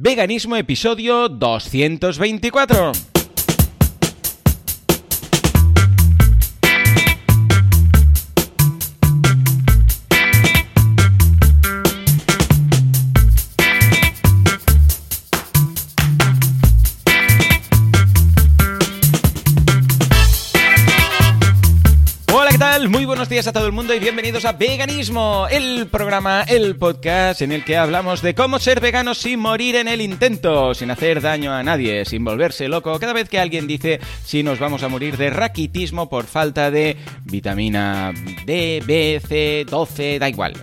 Veganismo episodio 224. A todo el mundo y bienvenidos a Veganismo, el programa, el podcast en el que hablamos de cómo ser vegano sin morir en el intento, sin hacer daño a nadie, sin volverse loco cada vez que alguien dice si nos vamos a morir de raquitismo por falta de vitamina D, B, C, 12, da igual.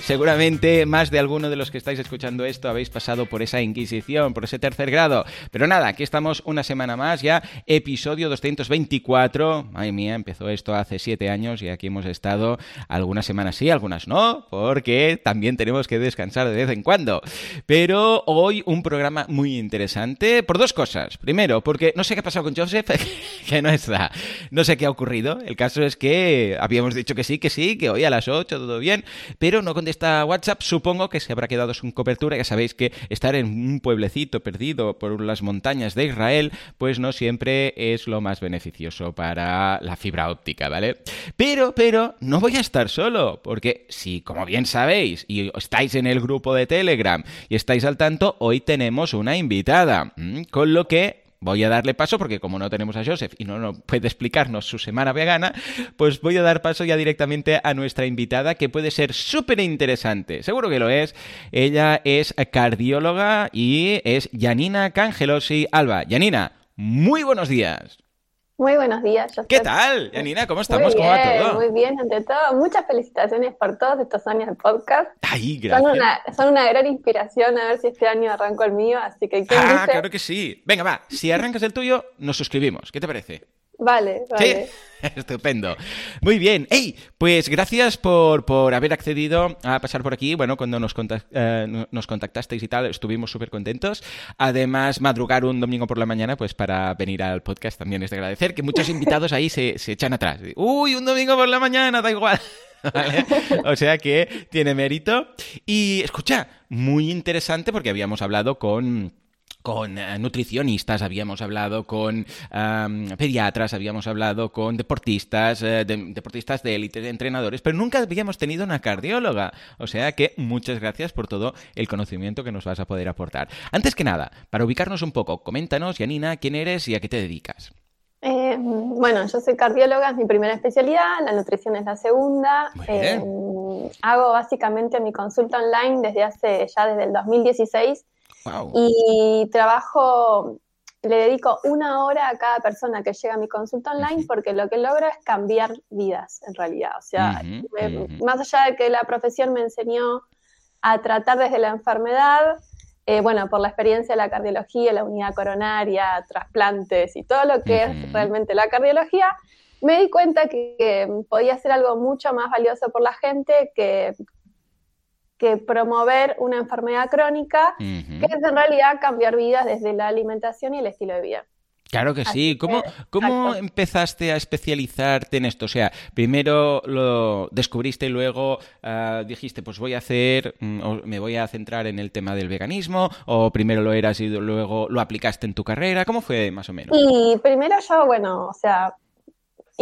Seguramente más de alguno de los que estáis escuchando esto habéis pasado por esa inquisición, por ese tercer grado. Pero nada, aquí estamos una semana más ya, episodio 224. Ay mía, empezó esto hace siete años y aquí hemos estado algunas semanas sí, algunas no, porque también tenemos que descansar de vez en cuando. Pero hoy un programa muy interesante por dos cosas. Primero, porque no sé qué ha pasado con Joseph, que no está. No sé qué ha ocurrido. El caso es que habíamos dicho que sí, que sí, que hoy a las 8 todo bien, pero no contesta a WhatsApp, supongo que se habrá quedado sin cobertura. Ya sabéis que estar en un pueblecito perdido por las montañas de Israel, pues no siempre es lo más beneficioso para la fibra óptica, ¿vale? Pero, pero, no voy a estar solo, porque si, como bien sabéis, y estáis en el grupo de Telegram y estáis al tanto, hoy tenemos una invitada, con lo que voy a darle paso porque como no tenemos a Joseph y no, puede explicarnos su semana vegana, pues voy a dar paso ya directamente a nuestra invitada que puede ser súper interesante. Seguro que lo es. Ella es cardióloga y es Janina Cangelosi Alba. Janina, muy buenos días. Muy buenos días. ¿Qué tal, Janina? ¿Cómo estamos? ¿Cómo va todo? Muy bien, ante todo. Muchas felicitaciones por todos estos años de podcast. Ay, gracias. Son una, son una gran inspiración a ver si este año arranco el mío, así que ¿quién Ah, dice? claro que sí. Venga, va. Si arrancas el tuyo, nos suscribimos. ¿Qué te parece? Vale, vale. Sí, estupendo. Muy bien. Hey, pues gracias por, por haber accedido a pasar por aquí. Bueno, cuando nos, contac- eh, nos contactasteis y tal, estuvimos súper contentos. Además, madrugar un domingo por la mañana, pues para venir al podcast también es de agradecer, que muchos invitados ahí se, se echan atrás. Uy, un domingo por la mañana, da igual. ¿Vale? O sea que tiene mérito. Y escucha, muy interesante porque habíamos hablado con con eh, nutricionistas, habíamos hablado con pediatras, habíamos hablado con deportistas, eh, de- deportistas de élite, de entrenadores, pero nunca habíamos tenido una cardióloga. O sea que muchas gracias por todo el conocimiento que nos vas a poder aportar. Antes que nada, para ubicarnos un poco, coméntanos, Yanina, quién eres y a qué te dedicas. Eh, bueno, yo soy cardióloga, es mi primera especialidad, la nutrición es la segunda. Eh, hago básicamente mi consulta online desde hace ya desde el 2016 Wow. y trabajo, le dedico una hora a cada persona que llega a mi consulta online porque lo que logro es cambiar vidas en realidad. O sea, me- más allá de que la profesión me enseñó a tratar desde la enfermedad, eh, bueno, por la experiencia de la cardiología, la unidad coronaria, trasplantes y todo lo que es realmente la cardiología, me di cuenta que, que podía ser algo mucho más valioso por la gente que, que promover una enfermedad crónica, que es en realidad cambiar vidas desde la alimentación y el estilo de vida. Claro que sí. ¿Cómo, cómo empezaste a especializarte en esto? O sea, primero lo descubriste y luego ah, dijiste, pues voy a hacer, mm, me voy a centrar en el tema del veganismo, o primero lo eras y luego lo aplicaste en tu carrera. ¿Cómo fue más o menos? Y primero yo, bueno, o sea,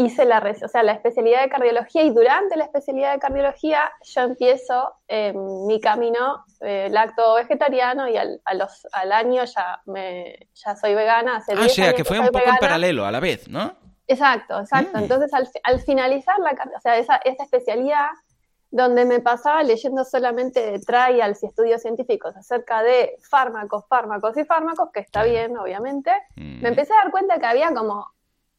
hice la, o sea, la especialidad de cardiología y durante la especialidad de cardiología yo empiezo eh, mi camino eh, lacto vegetariano y al, a los, al año ya, me, ya soy vegana. Hace Ah, o 10 sea, que fue un poco en paralelo a la vez, ¿no? Exacto, exacto. Mm. Entonces, al, al finalizar la, o sea, esa, esa especialidad, donde me pasaba leyendo solamente trials y estudios científicos acerca de fármacos, fármacos y fármacos, que está bien, obviamente, Mm. me empecé a dar cuenta que había como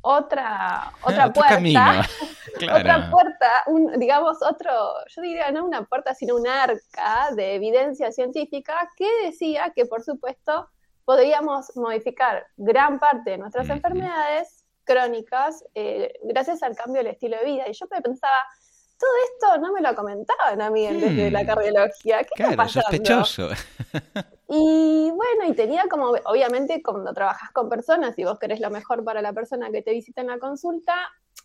otra, otra Otro puerta, camino. otra puerta, un, digamos, otro, yo diría no una puerta, sino un arca de evidencia científica que decía que, por supuesto, podríamos modificar gran parte de nuestras enfermedades crónicas eh, gracias al cambio del estilo de vida. Y yo pensaba, todo esto no me lo comentaban a mí desde Hmm. la cardiología. ¿Qué está Claro, pasando? sospechoso. Y bueno, y tenía como, obviamente, cuando trabajas con personas y vos querés lo mejor para la persona que te visita en la consulta,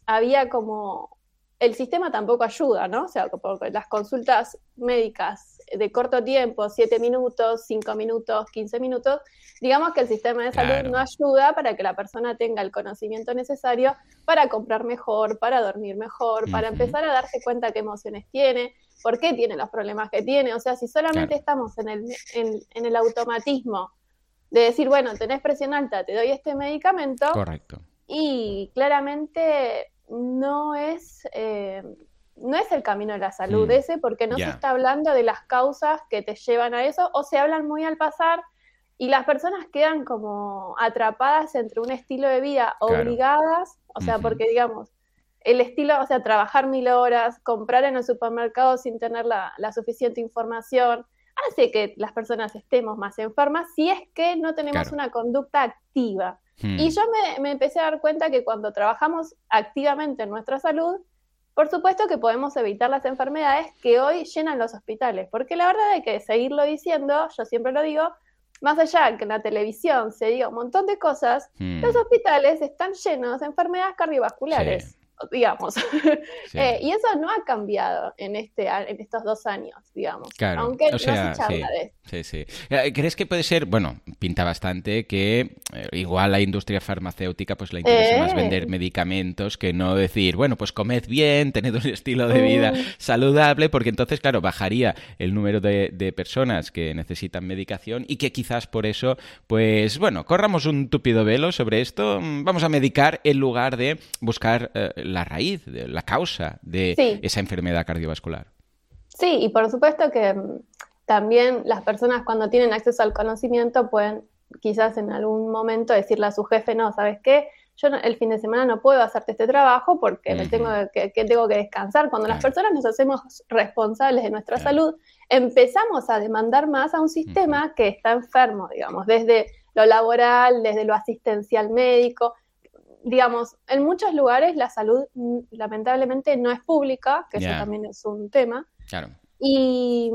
había como el sistema tampoco ayuda, ¿no? O sea, porque las consultas médicas de corto tiempo, 7 minutos, 5 minutos, 15 minutos, digamos que el sistema de salud no ayuda para que la persona tenga el conocimiento necesario para comprar mejor, para dormir mejor, para empezar a darse cuenta qué emociones tiene, por qué tiene los problemas que tiene. O sea, si solamente estamos en el, en, el automatismo de decir, bueno, tenés presión alta, te doy este medicamento. Correcto. Y claramente no es, eh, no es el camino de la salud mm. ese, porque no se está hablando de las causas que te llevan a eso, o se hablan muy al pasar y las personas quedan como atrapadas entre un estilo de vida obligadas, o sea, porque digamos, el estilo, o sea, trabajar mil horas, comprar en el supermercado sin tener la, suficiente información, hace que las personas estemos más enfermas si es que no tenemos una conducta activa. Hmm. Y yo me, empecé a dar cuenta que cuando trabajamos activamente en nuestra salud, por supuesto que podemos evitar las enfermedades que hoy llenan los hospitales, porque la verdad hay que seguirlo diciendo, yo siempre lo digo, más allá de que en la televisión se diga un montón de cosas, hmm. los hospitales están llenos de enfermedades cardiovasculares digamos. Eh, y eso no ha cambiado en, este, en estos dos años, digamos. Aunque no se charla de Sí, sí. Eh, ¿Crees que puede ser, bueno, pinta bastante que eh, igual la industria farmacéutica pues le interesa más vender medicamentos que no decir, bueno, pues comed bien, tened un estilo de vida mm. saludable, porque entonces, claro, bajaría el número de, personas que necesitan medicación y que quizás por eso, pues, bueno, corramos un tupido velo sobre esto, mm, vamos a medicar en lugar de buscar la raíz, la causa de esa enfermedad cardiovascular. Sí, y por supuesto que mm, también las personas cuando tienen acceso al conocimiento pueden quizás en algún momento decirle a su jefe, no, ¿sabes qué? Yo el fin de semana no puedo hacerte este trabajo porque me tengo que, tengo que descansar. Cuando las personas nos hacemos responsables de nuestra salud, empezamos a demandar más a un sistema que está enfermo, digamos, desde lo laboral, desde lo asistencial médico digamos, en muchos lugares la salud mm, lamentablemente no es pública, que eso también es un tema. Claro. Y,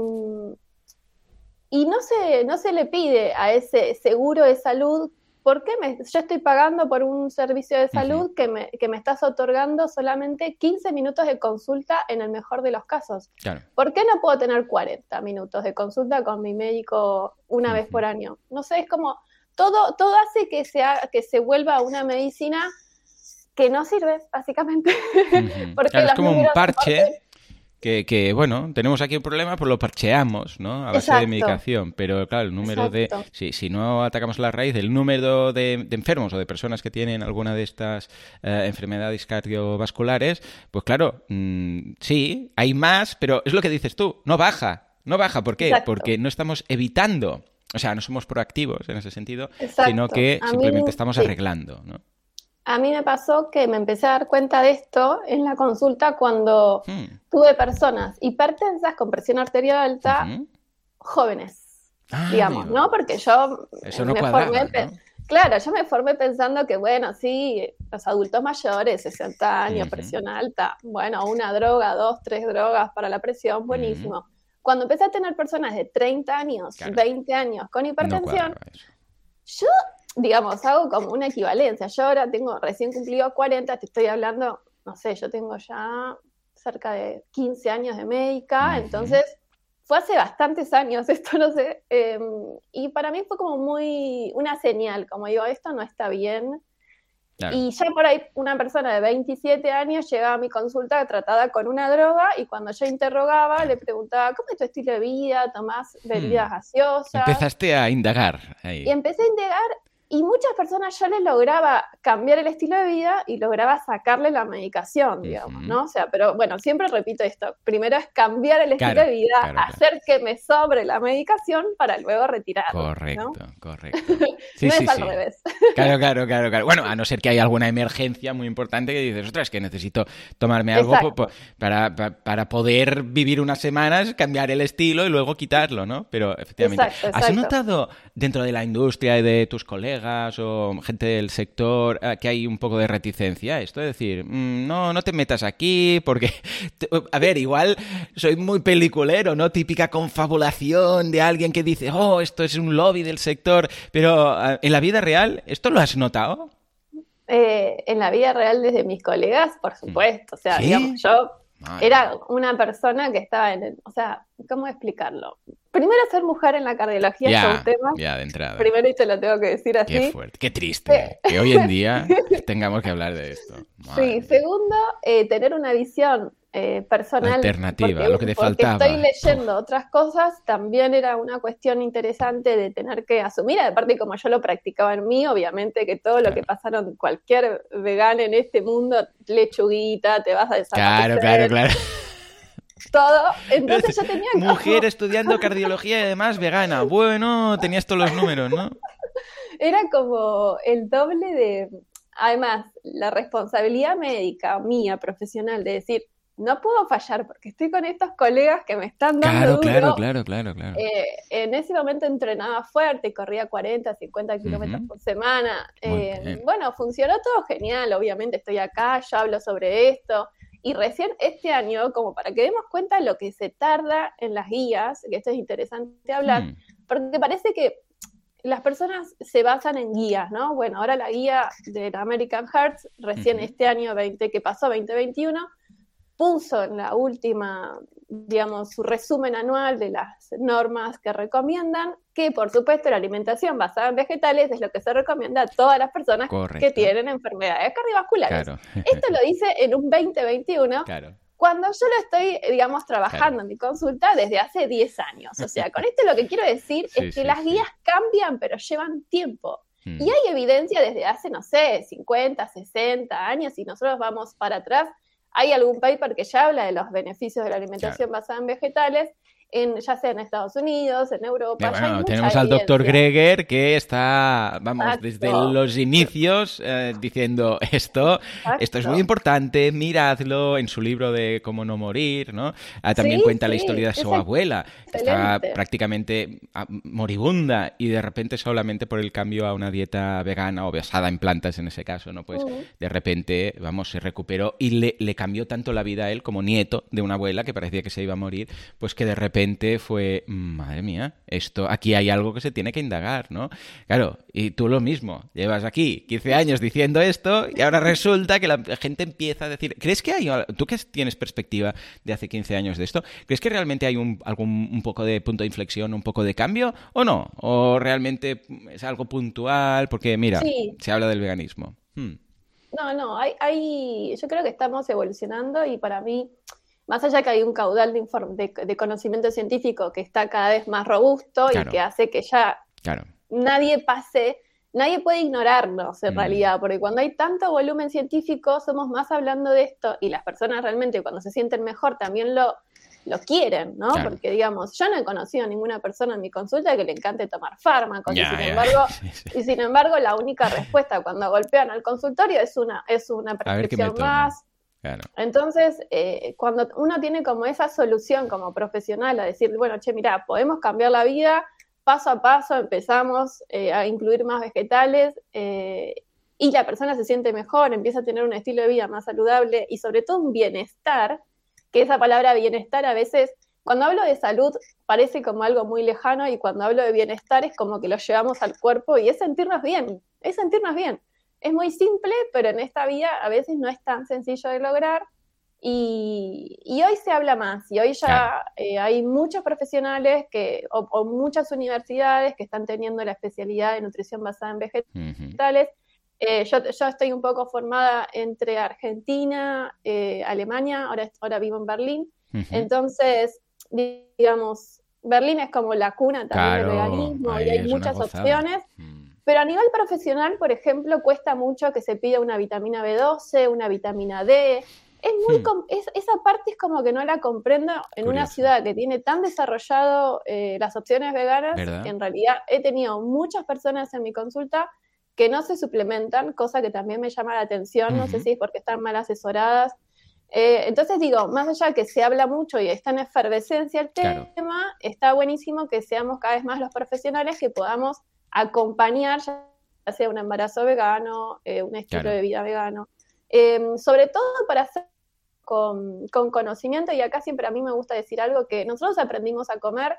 y no, se, no se le pide a ese seguro de salud, ¿por qué me, yo estoy pagando por un servicio de salud que, me, que me estás otorgando solamente 15 minutos de consulta en el mejor de los casos? Claro. ¿Por qué no puedo tener 40 minutos de consulta con mi médico una vez por año? No sé, es como todo, todo hace que, sea, que se vuelva una medicina que no sirve, básicamente. Porque es como un parche que, bueno, tenemos aquí un problema, pues lo parcheamos, ¿no? A base de medicación. Pero claro, el número de... Si, si no atacamos la raíz, el número de, enfermos o de personas que tienen alguna de estas eh, enfermedades cardiovasculares, pues claro, mm, sí, hay más, pero es lo que dices tú, no baja. No baja, ¿por qué? Porque no estamos evitando o sea, no somos proactivos en ese sentido, sino que simplemente estamos arreglando, ¿no? A mí me pasó que me empecé a dar cuenta de esto en la consulta cuando hmm. tuve personas hipertensas con presión arterial alta, jóvenes, ah, digamos, ¿no? Porque yo me formé, claro, yo me formé pensando que, bueno, sí, los adultos mayores, 60 años, presión alta, bueno, una droga, dos, tres drogas para la presión, buenísimo. Cuando empecé a tener personas de 30 años, 20 años con hipertensión, yo, digamos, hago como una equivalencia. Yo ahora tengo recién cumplido 40, te estoy hablando, no sé, yo tengo ya cerca de 15 años de médica, entonces fue hace bastantes años esto, no sé, em, y para mí fue como muy una señal, como digo, esto no está bien, y ya por ahí una persona de 27 años llegaba a mi consulta tratada con una droga y cuando yo interrogaba le preguntaba, ¿cómo es tu estilo de vida? ¿Tomás bebidas hmm. gaseosas? Empezaste a indagar. Y empecé a indagar y muchas personas yo les lograba cambiar el estilo de vida y lograba sacarle la medicación, digamos, ¿no? O sea, pero bueno, siempre repito esto. Primero es cambiar el estilo de vida, hacer que me sobre la medicación para luego retirar. Correcto, correcto. Sí, no es al revés. Claro, claro, claro, claro. Bueno, a no ser que haya alguna emergencia muy importante que dices, ostras, que necesito tomarme algo para, para, poder vivir unas semanas, cambiar el estilo y luego quitarlo, ¿no? Pero efectivamente. ¿Has notado dentro de la industria y de tus colegas o gente del sector eh, que hay un poco de reticencia a esto? Es decir, mm, no, no te metas aquí porque, a ver, igual soy muy peliculero, ¿no? Típica confabulación de alguien que dice, oh, esto es un lobby del sector, pero eh, en la vida real, ¿esto lo has notado? Eh, en la vida real desde mis colegas, por supuesto. O sea, digamos, yo Era una persona que estaba en el, o sea, ¿cómo explicarlo? Primero ser mujer en la cardiología Ya, es un tema. ya, de entrada. Primero y te lo tengo que decir así. Qué fuerte, qué triste que hoy en día tengamos que hablar de esto. Madre Sí, segundo, eh, tener una visión eh, personal. Alternativa, porque- lo que te porque faltaba. Estoy leyendo otras cosas, también era una cuestión interesante de tener que asumir, aparte como yo lo practicaba en mí, obviamente que todo lo Claro. que pasaron cualquier vegano en este mundo, lechuguita, te vas a Claro, desaparecer, claro, claro. todo. Entonces yo tenía como- Mujer estudiando cardiología y además vegana. Bueno, tenías todos los números, ¿no? era como el doble de, además, la responsabilidad médica mía, profesional, de decir, no puedo fallar porque estoy con estos colegas que me están dando Claro, duro. claro, claro, claro, claro. Eh, en ese momento entrenaba fuerte, corría 40, 50 kilómetros por semana. Eh, bueno, funcionó todo genial, obviamente estoy acá, yo hablo sobre esto. Y recién este año, como para que demos cuenta lo que se tarda en las guías, que esto es interesante hablar, Hmm. porque parece que las personas se basan en guías, ¿no? Bueno, ahora la guía del American Hearts, recién este año 20 que pasó, 2021, puso en la última, digamos, su resumen anual de las normas que recomiendan, que por supuesto la alimentación basada en vegetales es lo que se recomienda a todas las personas Correcto. que tienen enfermedades cardiovasculares. Claro. Esto lo dice en un 2021, Claro. cuando yo lo estoy, digamos, trabajando Claro. en mi consulta desde hace 10 años. O sea, con esto lo que quiero decir Sí, es que sí, las sí. guías cambian, pero llevan tiempo. Hmm. Y hay evidencia desde hace, no sé, 50, 60 años, y nosotros vamos para atrás. Hay algún paper que ya habla de los beneficios de la alimentación basada en vegetales, en, ya sea en Estados Unidos, en Europa. Eh, ya hay bueno, tenemos al doctor. Greger que está, vamos, Exacto. desde los inicios eh, diciendo esto, esto es muy Exacto. importante, miradlo en su libro de Cómo no morir, ¿no? Ah, también Sí, cuenta la sí, historia de su abuela, que estaba prácticamente ah, moribunda y de repente solamente por el cambio a una dieta vegana o basada en plantas en ese caso, ¿no? Pues Ujú. de repente, vamos, se recuperó y le, le cambió tanto la vida a él como nieto de una abuela que parecía que se iba a morir, pues que de repente fue, madre mía, esto, aquí hay algo que se tiene que indagar, ¿no? Claro, y tú lo mismo, llevas aquí 15 años diciendo esto y ahora resulta que la gente empieza a decir, ¿crees que hay, tú que tienes perspectiva de hace 15 años de esto, ¿crees que realmente hay un, algún un poco de punto de inflexión, un poco de cambio o no? ¿O realmente es algo puntual? Porque mira, Sí. se habla del veganismo. Hmm. No, no, hay, hay, yo creo que estamos evolucionando y para mí, más allá que hay un caudal de, de, de conocimiento científico que está cada vez más robusto Claro. y que hace que ya Claro. nadie pase, nadie puede ignorarnos en Mm. realidad, porque cuando hay tanto volumen científico, somos más hablando de esto y las personas realmente cuando se sienten mejor también lo, lo quieren, ¿no? Claro. Porque digamos, yo no he conocido a ninguna persona en mi consulta que le encante tomar fármacos y sin embargo... Y sin embargo, la única respuesta cuando golpean al consultorio es una, es una prescripción más. Entonces, eh, cuando uno tiene como esa solución como profesional a decir, bueno, che, mira, podemos cambiar la vida, paso a paso empezamos eh, a incluir más vegetales eh, y la persona se siente mejor, empieza a tener un estilo de vida más saludable y sobre todo un bienestar, que esa palabra bienestar a veces, cuando hablo de salud parece como algo muy lejano y cuando hablo de bienestar es como que lo llevamos al cuerpo y es sentirnos bien, es sentirnos bien. Es muy simple, pero en esta vida a veces no es tan sencillo de lograr. Y, y hoy se habla más, y hoy ya Claro. eh, hay muchos profesionales que, o, o muchas universidades que están teniendo la especialidad de nutrición basada en vegetales. Ujú. Eh, yo, yo estoy un poco formada entre Argentina, eh, Alemania, ahora, ahora vivo en Berlín. Ujú. Entonces, digamos, Berlín es como la cuna también del Claro, veganismo ahí y hay muchas opciones. Mm. Pero a nivel profesional, por ejemplo, cuesta mucho que se pida una vitamina B12, una vitamina D. Es muy Hmm. es- esa parte es como que no la comprendo en una Curioso. ciudad que tiene tan desarrollado eh, las opciones veganas. ¿Verdad? En realidad he tenido muchas personas en mi consulta que no se suplementan, cosa que también me llama la atención. No sé si es porque están mal asesoradas. Eh, entonces digo, más allá que se habla mucho y está en efervescencia el Claro. tema, está buenísimo que seamos cada vez más los profesionales que podamos acompañar, ya sea un embarazo vegano, eh, un estilo Claro. de vida vegano, Eh, sobre todo para hacer con, con conocimiento, y acá siempre a mí me gusta decir algo, que nosotros aprendimos a comer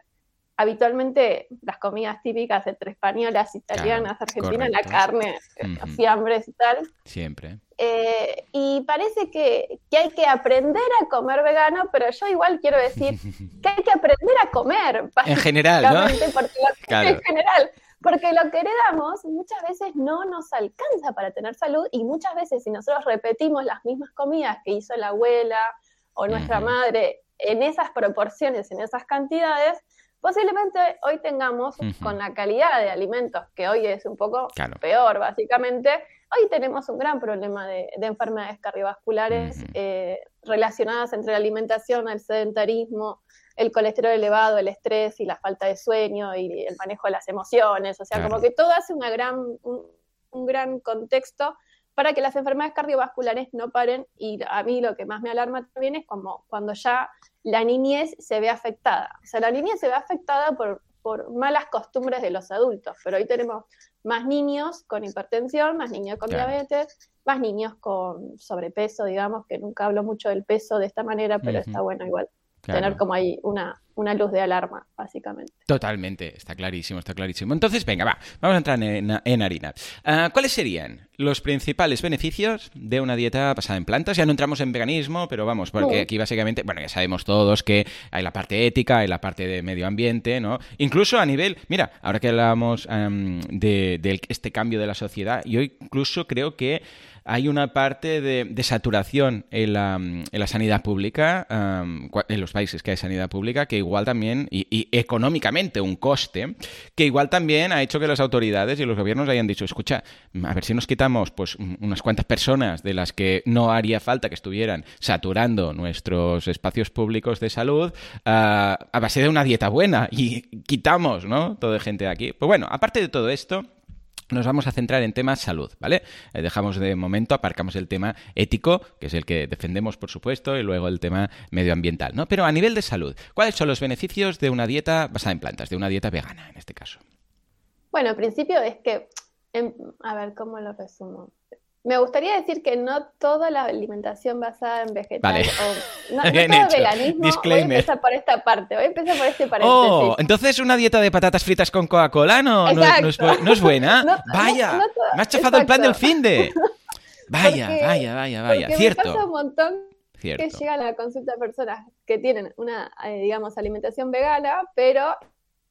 habitualmente las comidas típicas entre españolas, italianas, argentinas, la carne, Ujú. fiambres y tal, Siempre. Eh, y parece que, hay que aprender a comer vegano, pero yo igual quiero decir que hay que aprender a comer. En general, ¿no? En general, porque lo que heredamos muchas veces no nos alcanza para tener salud y muchas veces si nosotros repetimos las mismas comidas que hizo la abuela o nuestra madre en esas proporciones, en esas cantidades, posiblemente hoy tengamos, con la calidad de alimentos, que hoy es un poco peor básicamente, hoy tenemos un gran problema de, enfermedades cardiovasculares eh, relacionadas entre la alimentación, el sedentarismo, el colesterol elevado, el estrés y la falta de sueño y el manejo de las emociones. O sea, como que todo hace una gran, un, gran contexto para que las enfermedades cardiovasculares no paren y a mí lo que más me alarma también es como cuando ya la niñez se ve afectada. O sea, la niñez se ve afectada por, por malas costumbres de los adultos, pero hoy tenemos más niños con hipertensión, más niños con diabetes, más niños con sobrepeso, digamos, que nunca hablo mucho del peso de esta manera, pero está bueno igual tener como ahí una, una luz de alarma, básicamente. Totalmente, está clarísimo, está clarísimo. Entonces, venga, va, vamos a entrar en, harina. Ah, ¿Cuáles serían los principales beneficios de una dieta basada en plantas? Ya no entramos en veganismo, pero vamos, porque aquí básicamente, bueno, ya sabemos todos que hay la parte ética, hay la parte de medio ambiente, ¿no? Incluso a nivel, mira, ahora que hablábamos de, de este cambio de la sociedad, yo incluso creo que hay una parte de, saturación en la, sanidad pública, en los países que hay sanidad pública, que igual también, y, económicamente un coste, que igual también ha hecho que las autoridades y los gobiernos hayan dicho, escucha, a ver si nos quitamos pues unas cuantas personas de las que no haría falta que estuvieran saturando nuestros espacios públicos de salud a base de una dieta buena y quitamos, ¿no? Toda gente de aquí. Pues bueno, aparte de todo esto, nos vamos a centrar en temas salud, ¿vale? Eh, dejamos de momento, aparcamos el tema ético, que es el que defendemos, por supuesto, y luego el tema medioambiental, ¿no? Pero a nivel de salud, ¿cuáles son los beneficios de una dieta basada en plantas, de una dieta vegana en este caso? Bueno, al principio es que, a ver, ¿cómo lo resumo? Me gustaría decir que no toda la alimentación basada en vegetales o no, todo veganismo. Voy a empezar por esta parte, voy a empezar por este paréntesis. Oh, entonces una dieta de patatas fritas con Coca-Cola no, no, es, buena. vaya, me has chafado el plan del fin de. Vaya, vaya, vaya, vaya. Cierto. Me pasa un montón que llegan a la consulta personas que tienen una, eh, digamos, alimentación vegana, pero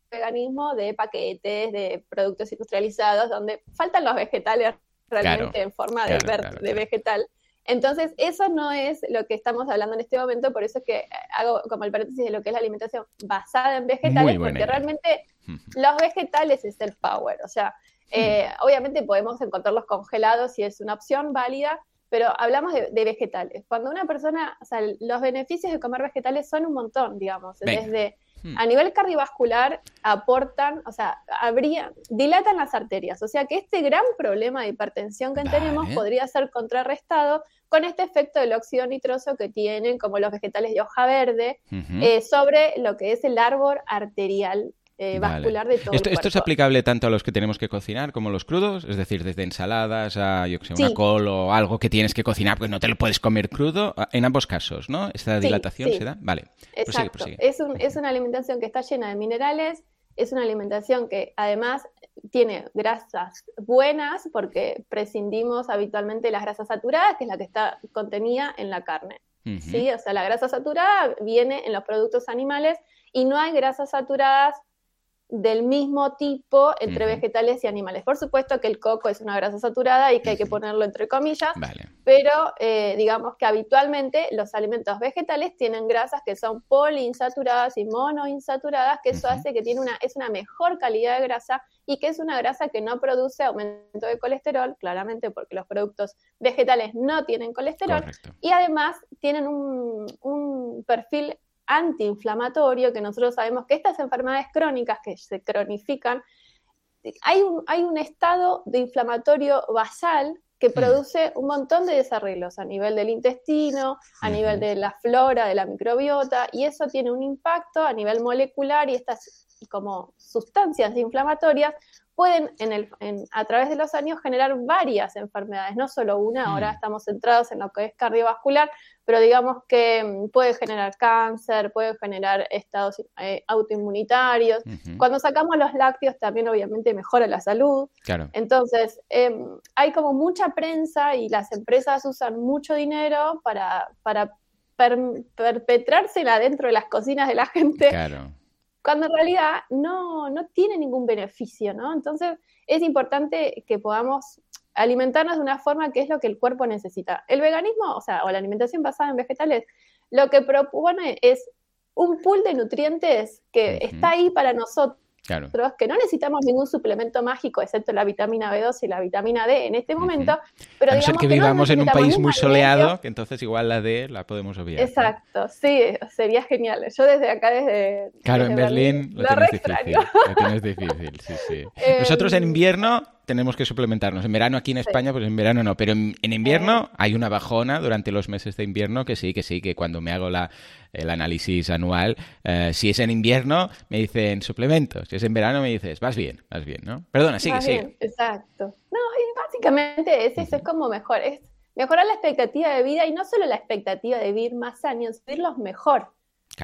veganismo de paquetes, de productos industrializados, donde faltan los vegetales realmente en forma de, de vegetal. Entonces, eso no es lo que estamos hablando en este momento, por eso es que hago como el paréntesis de lo que es la alimentación basada en vegetales, porque realmente los vegetales es el power, o sea, eh, obviamente podemos encontrarlos congelados si es una opción válida, pero hablamos de, vegetales. Cuando una persona, o sea, los beneficios de comer vegetales son un montón, digamos, desde Hmm. A nivel cardiovascular aportan, o sea, habría, dilatan las arterias, o sea que este gran problema de hipertensión que tenemos podría ser contrarrestado con este efecto del óxido nitroso que tienen como los vegetales de hoja verde eh, sobre lo que es el árbol arterial eh, vascular de todo. ¿Esto, ¿Esto es aplicable tanto a los que tenemos que cocinar como los crudos? Es decir, desde ensaladas a, yo que sé, una col o algo que tienes que cocinar, pues no te lo puedes comer crudo. En ambos casos, ¿no? ¿Esta dilatación se da? Vale. Exacto. Es, es una alimentación que está llena de minerales, es una alimentación que además tiene grasas buenas porque prescindimos habitualmente de las grasas saturadas, que es la que está contenida en la carne. ¿sí? O sea, la grasa saturada viene en los productos animales y no hay grasas saturadas del mismo tipo entre vegetales y animales. Por supuesto que el coco es una grasa saturada y que hay que ponerlo entre comillas, pero eh, digamos que habitualmente los alimentos vegetales tienen grasas que son poliinsaturadas y monoinsaturadas, que eso hace que tiene una, es una mejor calidad de grasa y que es una grasa que no produce aumento de colesterol, claramente porque los productos vegetales no tienen colesterol, y además tienen un, un perfil antiinflamatorio, que nosotros sabemos que estas enfermedades crónicas que se cronifican, hay un, hay un estado de inflamatorio basal que mm. produce un montón de desarreglos a nivel del intestino, a nivel de la flora, de la microbiota, y eso tiene un impacto a nivel molecular y estas como sustancias inflamatorias pueden en el, a través de los años generar varias enfermedades, no solo una, ahora mm. estamos centrados en lo que es cardiovascular, pero digamos que mm, puede generar cáncer, puede generar estados eh, autoinmunitarios. Cuando sacamos los lácteos también obviamente mejora la salud. Claro. Entonces, em, hay como mucha prensa y las empresas usan mucho dinero para, para perpetrársela dentro de las cocinas de la gente. Claro cuando en realidad no, no tiene ningún beneficio, ¿no? Entonces es importante que podamos alimentarnos de una forma que es lo que el cuerpo necesita. El veganismo, o sea, o la alimentación basada en vegetales, lo que propone es un pool de nutrientes que está ahí para nosotros Claro. que no necesitamos ningún suplemento mágico, excepto la vitamina B2 y la vitamina D en este momento. Pero a no ser que, vivamos en un país muy soleado, que entonces igual la D la podemos obviar. Exacto, sí, sería genial. Yo desde acá, desde. Claro, en Berlín, lo, tienes difícil, lo tienes difícil. Sí, sí. Nosotros en invierno tenemos que suplementarnos. En verano aquí en España, pues en verano no, pero en, invierno hay una bajona durante los meses de invierno que sí, que sí, que cuando me hago la, el análisis anual, eh, si es en invierno me dicen suplementos, si es en verano me dices, vas bien, vas bien, ¿no? Perdona, sigue, sigue. Exacto. No, y básicamente es eso, es como mejor, es mejorar la expectativa de vida y no solo la expectativa de vivir más años, vivirlos mejor.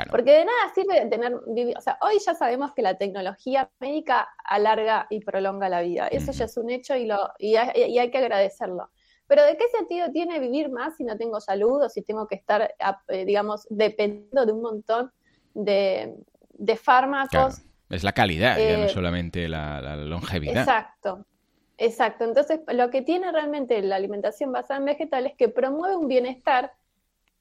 Porque de nada sirve tener, o sea, hoy ya sabemos que la tecnología médica alarga y prolonga la vida. Eso ya es un hecho y, lo, y hay, que agradecerlo. Pero ¿de qué sentido tiene vivir más si no tengo salud o si tengo que estar, eh, digamos, dependiendo de un montón de, fármacos? Es la calidad, ya no eh, solamente la, longevidad. Exacto, exacto. Entonces, lo que tiene realmente la alimentación basada en vegetales es que promueve un bienestar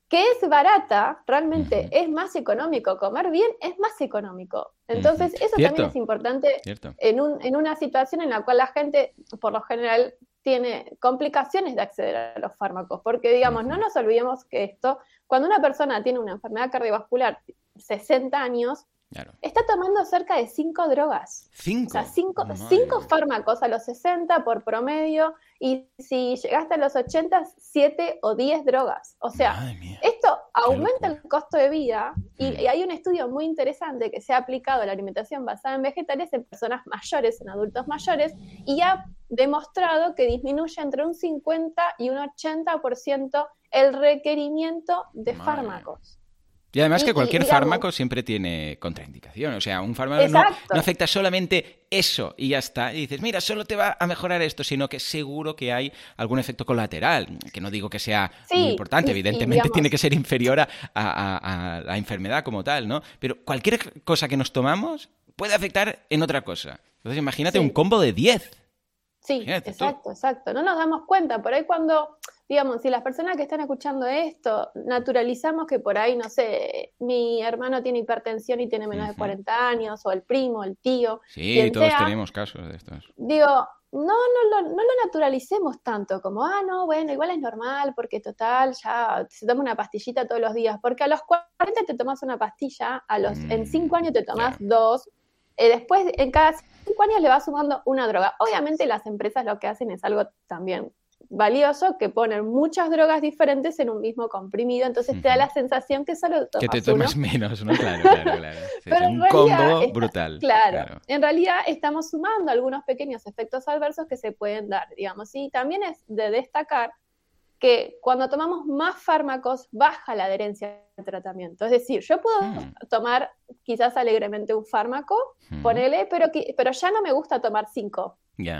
que es barata, realmente es más económico. Comer bien es más económico. Entonces, eso también es importante en, un, en una situación en la cual la gente, por lo general, tiene complicaciones de acceder a los fármacos. Porque, digamos, no nos olvidemos que esto, cuando una persona tiene una enfermedad cardiovascular 60 años, Está tomando cerca de cinco drogas. ¿Cinco? O sea, cinco, fármacos a los 60 por promedio y si llegaste a los 80, siete o 10 drogas. O sea, esto aumenta el costo de vida y, mm. y, hay un estudio muy interesante que se ha aplicado a la alimentación basada en vegetales en personas mayores, en adultos mayores, y ha demostrado que disminuye entre un 50 y un 80% el requerimiento de fármacos. Y además que cualquier fármaco siempre tiene contraindicación. O sea, un fármaco no, afecta solamente eso y ya está. Y dices, mira, solo te va a mejorar esto, sino que seguro que hay algún efecto colateral. Que no digo que sea muy importante, evidentemente tiene que ser inferior a, la enfermedad como tal, ¿no? Pero cualquier cosa que nos tomamos puede afectar en otra cosa. Entonces imagínate un combo de 10. Sí, exacto, exacto. No nos damos cuenta. Por ahí cuando digamos, si las personas que están escuchando esto naturalizamos que por ahí, no sé, mi hermano tiene hipertensión y tiene menos de 40 años, o el primo, el tío. Sí, todos tenemos casos de estos. Digo, no, no, no, no lo naturalicemos tanto, como, ah, no, bueno, igual es normal, porque total, ya se toma una pastillita todos los días, porque a los 40 te tomas una pastilla, a los, en 5 mm, años te tomas dos, eh, después en cada 5 años le vas sumando una droga. Obviamente las empresas lo que hacen es algo también valioso que ponen muchas drogas diferentes en un mismo comprimido, entonces te da la sensación que solo tomas Que te tomes menos, ¿no? Claro, claro, claro. es un combo brutal. Claro, en realidad estamos sumando algunos pequeños efectos adversos que se pueden dar, digamos, y también es de destacar que cuando tomamos más fármacos baja la adherencia al tratamiento. Es decir, yo puedo hmm. tomar quizás alegremente un fármaco, ponele, pero, pero ya no me gusta tomar cinco.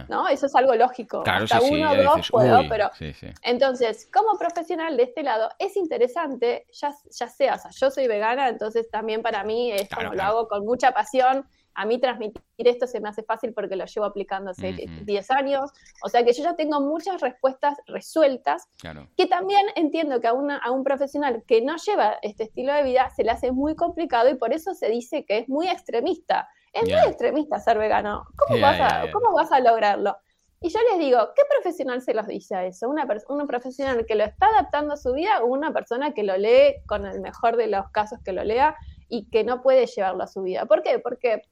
¿No? Eso es algo lógico. Claro, Hasta uno o dos puedo, pero. Sí, entonces, como profesional de este lado, es interesante, ya, ya sea, o sea, yo soy vegana, entonces también para mí es como lo hago con mucha pasión. A mí transmitir esto se me hace fácil porque lo llevo aplicando hace 10 años. O sea que yo ya tengo muchas respuestas resueltas. Que también entiendo que a, una, a un profesional que no lleva este estilo de vida se le hace muy complicado y por eso se dice que es muy extremista. Es muy extremista ser vegano. ¿Cómo, vas a, ¿Cómo vas a lograrlo? Y yo les digo, ¿qué profesional se los dice a eso? ¿Una ¿Un profesional que lo está adaptando a su vida o una persona que lo lee con el mejor de los casos que lo lea y que no puede llevarlo a su vida? ¿Por qué? Porque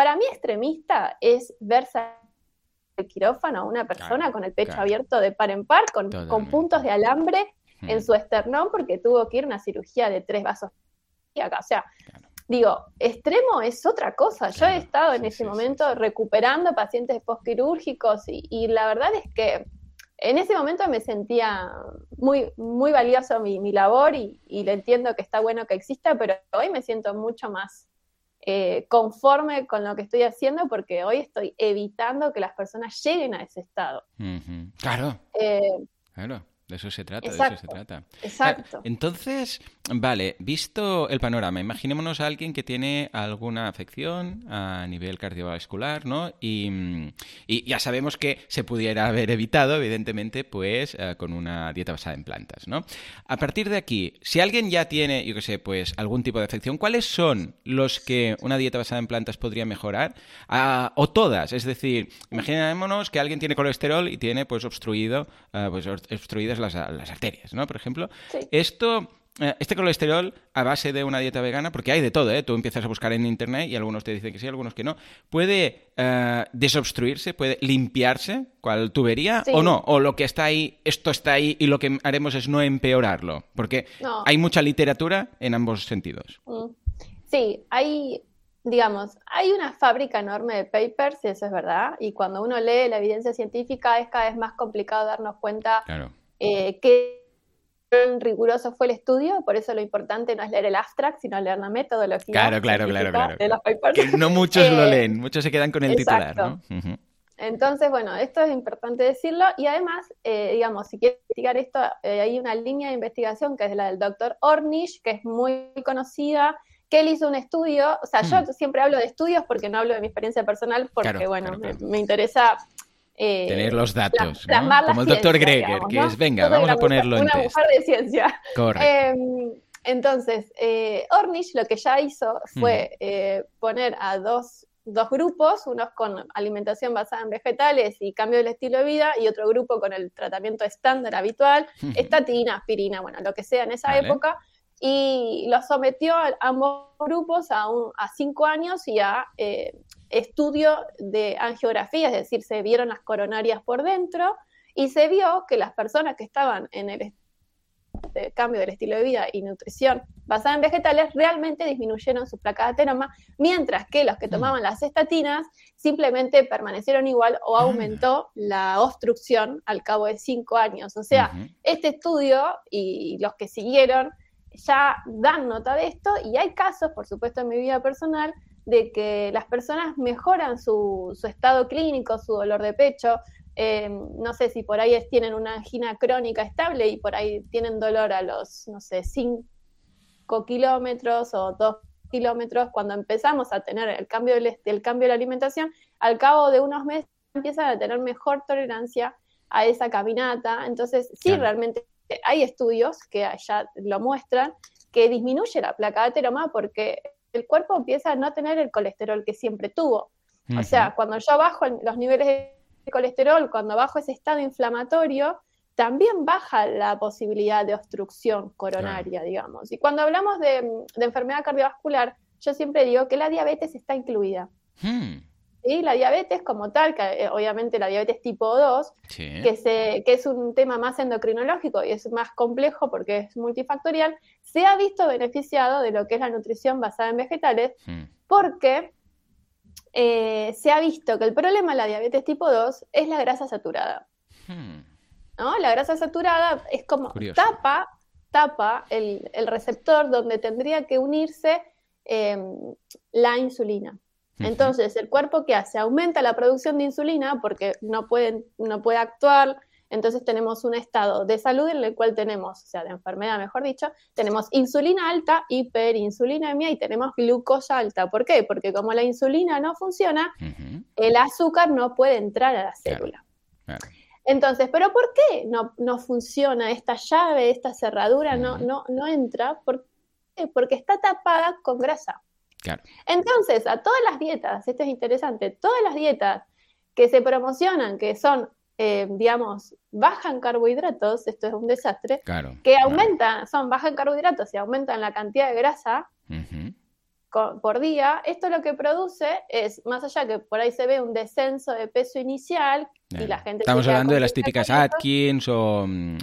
para mí extremista es verse el quirófano a una persona con el pecho abierto de par en par, con, con puntos de alambre en su esternón porque tuvo que ir a una cirugía de tres vasos. O sea, digo, extremo es otra cosa. Yo he estado en ese momento recuperando pacientes postquirúrgicos y, y la verdad es que en ese momento me sentía muy, muy valioso mi, mi labor y, le entiendo que está bueno que exista, pero hoy me siento mucho más eh, conforme con lo que estoy haciendo porque hoy estoy evitando que las personas lleguen a ese estado. Claro. Eh, claro. De eso se trata, de eso se trata. Exacto. Entonces, vale, visto el panorama, imaginémonos a alguien que tiene alguna afección a nivel cardiovascular, ¿no? Y, ya sabemos que se pudiera haber evitado, evidentemente, pues eh, con una dieta basada en plantas, ¿no? A partir de aquí, si alguien ya tiene, yo qué sé, pues algún tipo de afección, ¿cuáles son los que una dieta basada en plantas podría mejorar? Ah, o todas, es decir, imaginémonos que alguien tiene colesterol y tiene pues obstruido, uh, pues obstruidas las, arterias, ¿no? Por ejemplo. Esto eh, este colesterol a base de una dieta vegana, porque hay de todo, ¿eh? tú empiezas a buscar en internet y algunos te dicen que sí, algunos que no, ¿puede eh, desobstruirse, puede limpiarse cual tubería o no? O lo que está ahí, esto está ahí y lo que haremos es no empeorarlo, porque hay mucha literatura en ambos sentidos. Mm. Sí, hay, digamos, hay una fábrica enorme de papers, y eso es verdad, y cuando uno lee la evidencia científica es cada vez más complicado darnos cuenta claro eh, qué riguroso fue el estudio, por eso lo importante no es leer el abstract, sino leer la metodología. Claro, claro, claro, claro. Que no muchos lo eh, leen, muchos se quedan con el titular, ¿no? Entonces, bueno, esto es importante decirlo y además, eh, digamos, si quieres investigar esto, eh, hay una línea de investigación que es la del doctor Ornish, que es muy conocida, que él hizo un estudio, o sea, yo mm. siempre hablo de estudios porque no hablo de mi experiencia personal, porque, bueno, me, interesa eh, Tener los datos, Como el doctor Greger, que es, venga, vamos a ponerlo en Una mujer de ciencia. Correcto. Em, entonces, eh, Ornish lo que ya hizo fue eh, poner a dos, dos, grupos, unos con alimentación basada en vegetales y cambio del estilo de vida, y otro grupo con el tratamiento estándar habitual, estatina, aspirina, bueno, lo que sea en esa época, y los sometió a ambos grupos a, un, a cinco años y a estudio de angiografía, es decir, se vieron las coronarias por dentro y se vio que las personas que estaban en el cambio del estilo de vida y nutrición basada en vegetales realmente disminuyeron su placa de ateroma, mientras que los que mm. tomaban las estatinas simplemente permanecieron igual o ah. aumentó la obstrucción al cabo de cinco años. O sea, este estudio y los que siguieron ya dan nota de esto y hay casos, por supuesto, en mi vida personal, de que las personas mejoran su, estado clínico, su dolor de pecho. Eh, no sé si por ahí tienen una angina crónica estable y por ahí tienen dolor a los, no sé, 5 kilómetros o 2 kilómetros. Cuando empezamos a tener el cambio, del, el cambio de la alimentación, al cabo de unos meses empiezan a tener mejor tolerancia a esa caminata. Entonces, sí, realmente hay estudios que ya lo muestran, que disminuye la placa de ateroma porque el cuerpo empieza a no tener el colesterol que siempre tuvo. O sea, cuando yo bajo los niveles de colesterol, cuando bajo ese estado inflamatorio, también baja la posibilidad de obstrucción coronaria, digamos. Y cuando hablamos de, enfermedad cardiovascular, yo siempre digo que la diabetes está incluida. Hmm. Y la diabetes como tal, que eh, obviamente la diabetes tipo 2, que, se, que es un tema más endocrinológico y es más complejo porque es multifactorial, se ha visto beneficiado de lo que es la nutrición basada en vegetales hmm. porque eh, se ha visto que el problema de la diabetes tipo 2 es la grasa saturada. Hmm. ¿no? La grasa saturada es como tapa, tapa el, receptor donde tendría que unirse em, la insulina. Entonces, el cuerpo que hace? Aumenta la producción de insulina porque no, no puede actuar. Entonces tenemos un estado de salud en el cual tenemos, o sea, de enfermedad, mejor dicho, tenemos insulina alta, hiperinsulinemia y tenemos glucosa alta. ¿Por qué? Porque como la insulina no funciona, el azúcar no puede entrar a la célula. Entonces, ¿pero por qué no, no, funciona esta llave, esta cerradura, no, no, no entra? ¿Por qué? Porque está tapada con grasa. Entonces, a todas las dietas, esto es interesante, todas las dietas que se promocionan, que son, eh, digamos, bajan carbohidratos, esto es un desastre, que aumentan, son bajan carbohidratos y aumentan la cantidad de grasa por día, esto lo que produce es, más allá que por ahí se ve un descenso de peso inicial y la gente... Estamos hablando de las típicas Atkins o mm,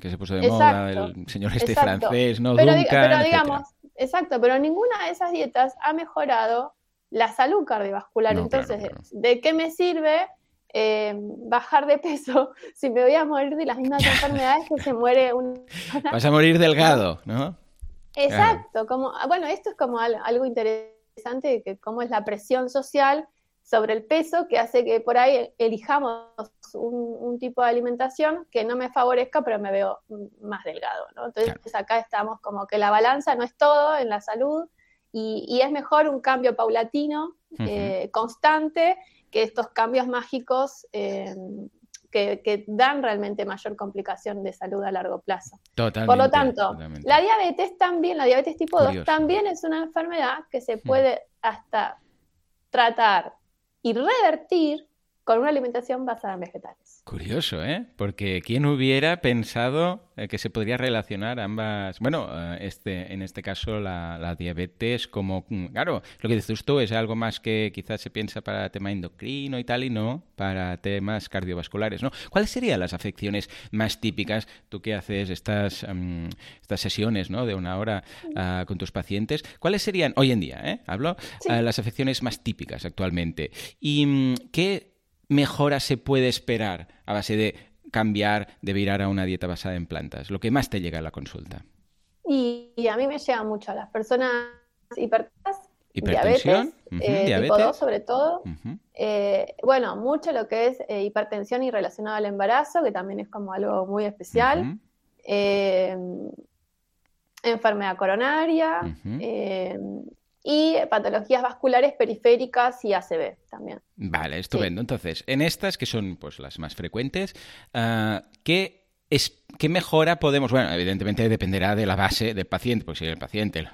que se puso de moda, el señor este francés, ¿no? Pero, digamos, exacto, pero ninguna de esas dietas ha mejorado la salud cardiovascular. Entonces, ¿de qué me sirve eh, bajar de peso si me voy a morir de las mismas enfermedades que se muere un... Vas a morir delgado, ¿no? Exacto, como, ah, bueno, esto es como algo interesante, que cómo es la presión social sobre el peso que hace que por ahí elijamos un, tipo de alimentación que no me favorezca, pero me veo más delgado, ¿no? Entonces acá estamos como que la balanza no es todo en la salud y, es mejor un cambio paulatino, eh, constante, que estos cambios mágicos eh, que, dan realmente mayor complicación de salud a largo plazo. Totalmente, Por lo tanto, la diabetes también, la diabetes tipo 2 también es una enfermedad que se mm. puede hasta tratar y revertir con una alimentación basada en vegetales. Curioso, ¿eh? Porque ¿quién hubiera pensado eh, que se podría relacionar ambas? Bueno, eh, este, en este caso la, diabetes como, mm, claro, lo que dices tú es algo más que quizás se piensa para tema endocrino y tal y no para temas cardiovasculares, ¿no? ¿Cuáles serían las afecciones más típicas? Tú que haces estas, mm, estas sesiones, ¿no? De una hora ah, con tus pacientes. ¿Cuáles serían, hoy en día, ¿eh? Hablo, ah, las afecciones más típicas actualmente? ¿Y mm, qué mejora se puede esperar a base de cambiar, de virar a una dieta basada en plantas? Lo que más te llega a la consulta. Y, a mí me llega mucho a las personas hipertensas, diabetes, eh, tipo 2 sobre todo. Eh, bueno, mucho lo que es eh, hipertensión y relacionado al embarazo, que también es como algo muy especial. enfermedad coronaria, y patologías vasculares periféricas y ACV también. Vale, estupendo. Entonces, en estas, que son pues las más frecuentes, uh, ¿qué, es, ¿qué mejora podemos...? Bueno, evidentemente dependerá de la base del paciente, pues si el paciente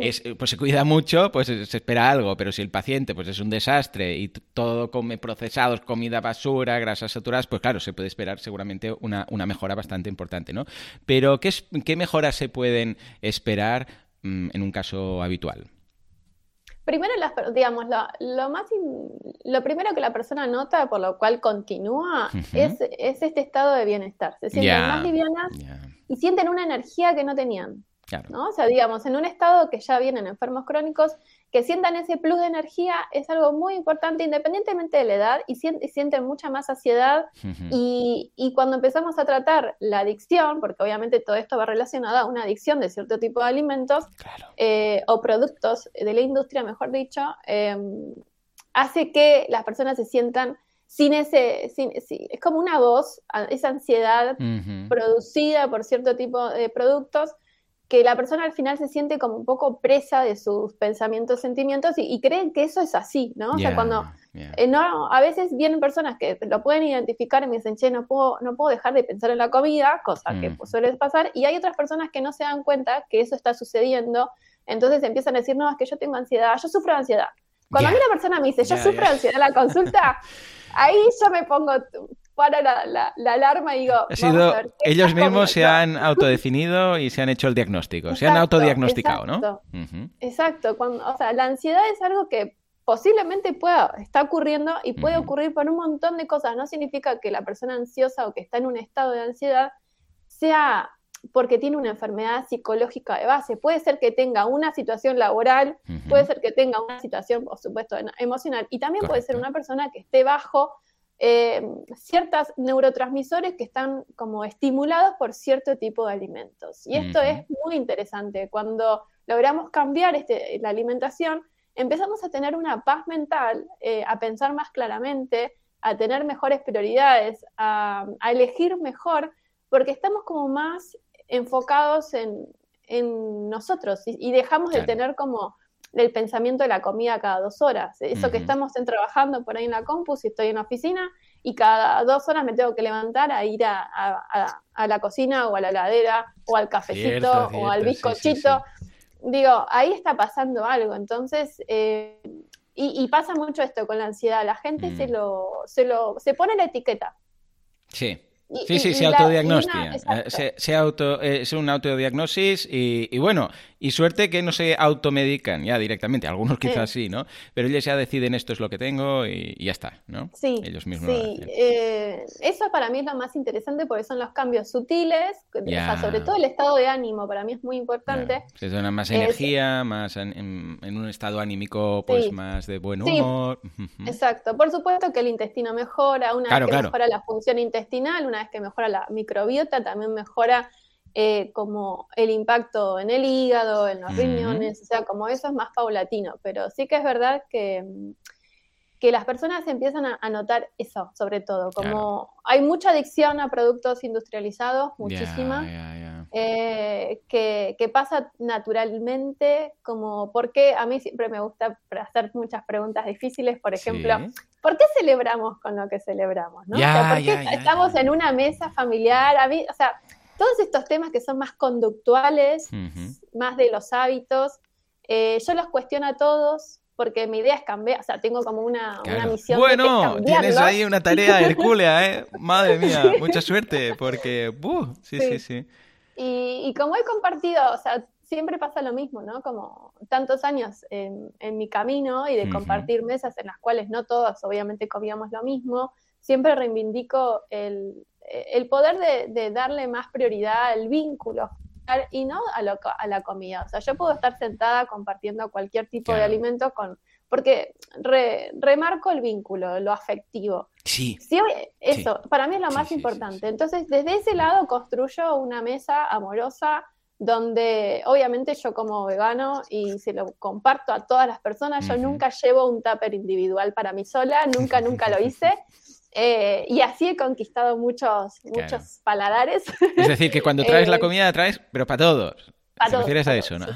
es, pues se cuida mucho, pues se espera algo, pero si el paciente pues es un desastre y todo come procesados, comida basura, grasas saturadas, pues claro, se puede esperar seguramente una, una mejora bastante importante, ¿no? Pero ¿qué, qué mejoras se pueden esperar en un caso habitual? Primero, digamos, lo, más lo primero que la persona nota, por lo cual continúa, es, este estado de bienestar. Se sienten más livianas y sienten una energía que no tenían. ¿no? O sea, digamos, en un estado que ya vienen enfermos crónicos, que sientan ese plus de energía es algo muy importante independientemente de la edad y, sienten, mucha más saciedad. Y, cuando empezamos a tratar la adicción, porque obviamente todo esto va relacionado a una adicción de cierto tipo de alimentos eh, o productos de la industria, mejor dicho, em, hace que las personas se sientan sin ese, es como una voz, esa ansiedad producida por cierto tipo de productos que la persona al final se siente como un poco presa de sus pensamientos, sentimientos y, creen que eso es así, ¿no? o sea, cuando eh, no, a veces vienen personas que lo pueden identificar y me dicen, che, no puedo, no puedo dejar de pensar en la comida, cosa que mm. pues, suele pasar, y hay otras personas que no se dan cuenta que eso está sucediendo, entonces empiezan a decir, no, es que yo tengo ansiedad, yo sufro de ansiedad. Cuando a mí la persona me dice, yo sufro de ansiedad en la consulta, ahí yo me pongo para la, alarma y digo... ellos mismos se han autodefinido y se han hecho el diagnóstico, se han autodiagnosticado, ¿no? Exacto, cuando, o sea, la ansiedad es algo que posiblemente pueda, está ocurriendo y puede ocurrir por un montón de cosas. No significa que la persona ansiosa o que está en un estado de ansiedad sea porque tiene una enfermedad psicológica de base. Puede ser que tenga una situación laboral, puede ser que tenga una situación, por supuesto, emocional, y también puede ser una persona que esté bajo eh, ciertos neurotransmisores que están como estimulados por cierto tipo de alimentos. Y esto es muy interesante. Cuando logramos cambiar este, la alimentación, empezamos a tener una paz mental, eh, a pensar más claramente, a tener mejores prioridades, a, elegir mejor, porque estamos como más enfocados en, nosotros y, dejamos de tener como del pensamiento de la comida cada dos horas. Eso que estamos trabajando por ahí en la compu, si estoy en la oficina, y cada dos horas me tengo que levantar a ir a, la cocina o a la heladera o al cafecito o al bizcochito. Digo, ahí está pasando algo. Entonces, eh, y, pasa mucho esto con la ansiedad. La gente se, mm. lo, se lo se pone la etiqueta. Sí. Sí, sí, se autodiagnostia. Eh, se, auto, eh, es un autodiagnosis y, y, bueno, y suerte que no se automedican ya directamente. Algunos quizás sí, ¿no? Pero ellos ya deciden esto es lo que tengo y, ya está, ¿no? Sí. Ellos mismos. Sí. Eh, eso para mí es lo más interesante porque son los cambios sutiles, sobre todo el estado de ánimo para mí es muy importante. Se dona más energía, más en, un estado anímico pues más de buen humor. Exacto. Por supuesto que el intestino mejora, una vez que mejora la función intestinal, una vez que mejora la microbiota, también mejora eh, como el impacto en el hígado, en los riñones, o sea, como eso es más paulatino, pero sí que es verdad que, que las personas empiezan a, notar eso, sobre todo, como hay mucha adicción a productos industrializados, muchísima, eh, que, pasa naturalmente, como porque a mí siempre me gusta hacer muchas preguntas difíciles, por ejemplo, ¿por qué celebramos con lo que celebramos? ¿no? ¿Por qué estamos en una mesa familiar? A mí, o sea, todos estos temas que son más conductuales, más de los hábitos, eh, yo los cuestiono a todos porque mi idea es cambiar, o sea, tengo como una, misión. Bueno, tienes ahí una tarea hercúlea, ¿eh? Madre mía, mucha suerte, porque, sí, sí, sí. Y, como he compartido, o sea, siempre pasa lo mismo, ¿no? Como tantos años en, mi camino y de compartir mesas en las cuales no todos obviamente comíamos lo mismo, siempre reivindico el, el poder de, darle más prioridad al vínculo y no a, a la comida. O sea, yo puedo estar sentada compartiendo cualquier tipo de alimento con, porque remarco el vínculo, lo afectivo. Sí. eso, para mí es lo más importante. Entonces, desde ese lado construyo una mesa amorosa donde obviamente yo como vegano y se lo comparto a todas las personas, yo nunca llevo un tupper individual para mí sola, nunca, nunca lo hice. Eh, y así he conquistado muchos, muchos paladares. Es decir, que cuando traes la eh, comida, traes, pero para todos. ¿Te refieres a eso, no?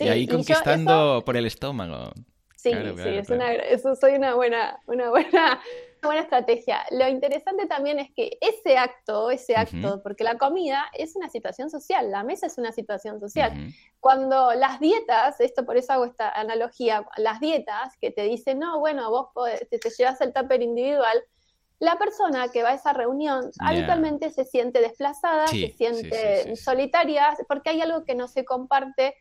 y ahí conquistando por el estómago. Sí, sí, es Una, eso soy una buena, una buena, buena estrategia. Lo interesante también es que ese acto, ese acto, porque la comida es una situación social, la mesa es una situación social. Cuando las dietas, esto por eso hago esta analogía, las dietas que te dicen, no, bueno, vos te, te llevas el tupper individual, la persona que va a esa reunión habitualmente se siente desplazada, se siente solitaria, porque hay algo que no se comparte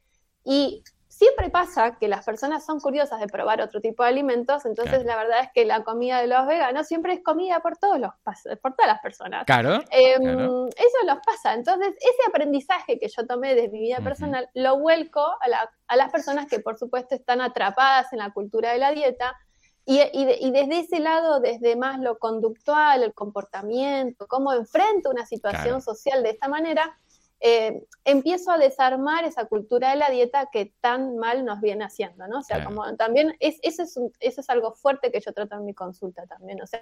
y siempre pasa que las personas son curiosas de probar otro tipo de alimentos, entonces la verdad es que la comida de los veganos siempre es comida por todos los por todas las personas. Claro, em, Eso los pasa. Entonces, ese aprendizaje que yo tomé de mi vida personal lo vuelco a, a las personas que por supuesto están atrapadas en la cultura de la dieta y, desde ese lado, desde más lo conductual, el comportamiento, cómo enfrento una situación social de esta manera, eh, empiezo a desarmar esa cultura de la dieta que tan mal nos viene haciendo, ¿no? O sea, como también es, eso, es eso es algo fuerte que yo trato en mi consulta también, o sea,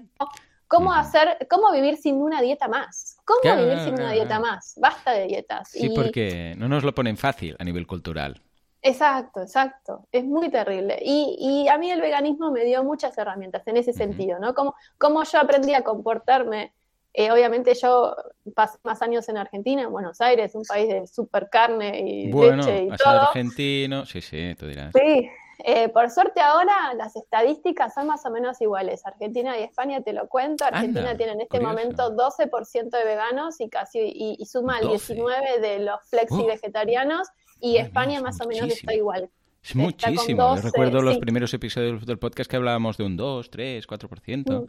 cómo hacer, cómo vivir sin una dieta más, cómo vivir sin una dieta más, basta de dietas. Sí, porque no nos lo ponen fácil a nivel cultural. Exacto, exacto. Es muy terrible. Y, y, a mí el veganismo me dio muchas herramientas en ese sentido, ¿no? Como, como yo aprendí a comportarme. Eh, obviamente yo pasé más años en Argentina, en Buenos Aires, un país de super carne y leche y todo. argentino, sí, sí, tú dirás. Sí, eh, por suerte ahora las estadísticas son más o menos iguales. Argentina y España, te lo cuento, Argentina tiene en este momento 12% de veganos y casi y, suma el 19 de los flexi vegetarianos y España más o menos está igual. Es muchísimo. Yo recuerdo los primeros episodios del podcast que hablábamos de un 2, 3, 4%.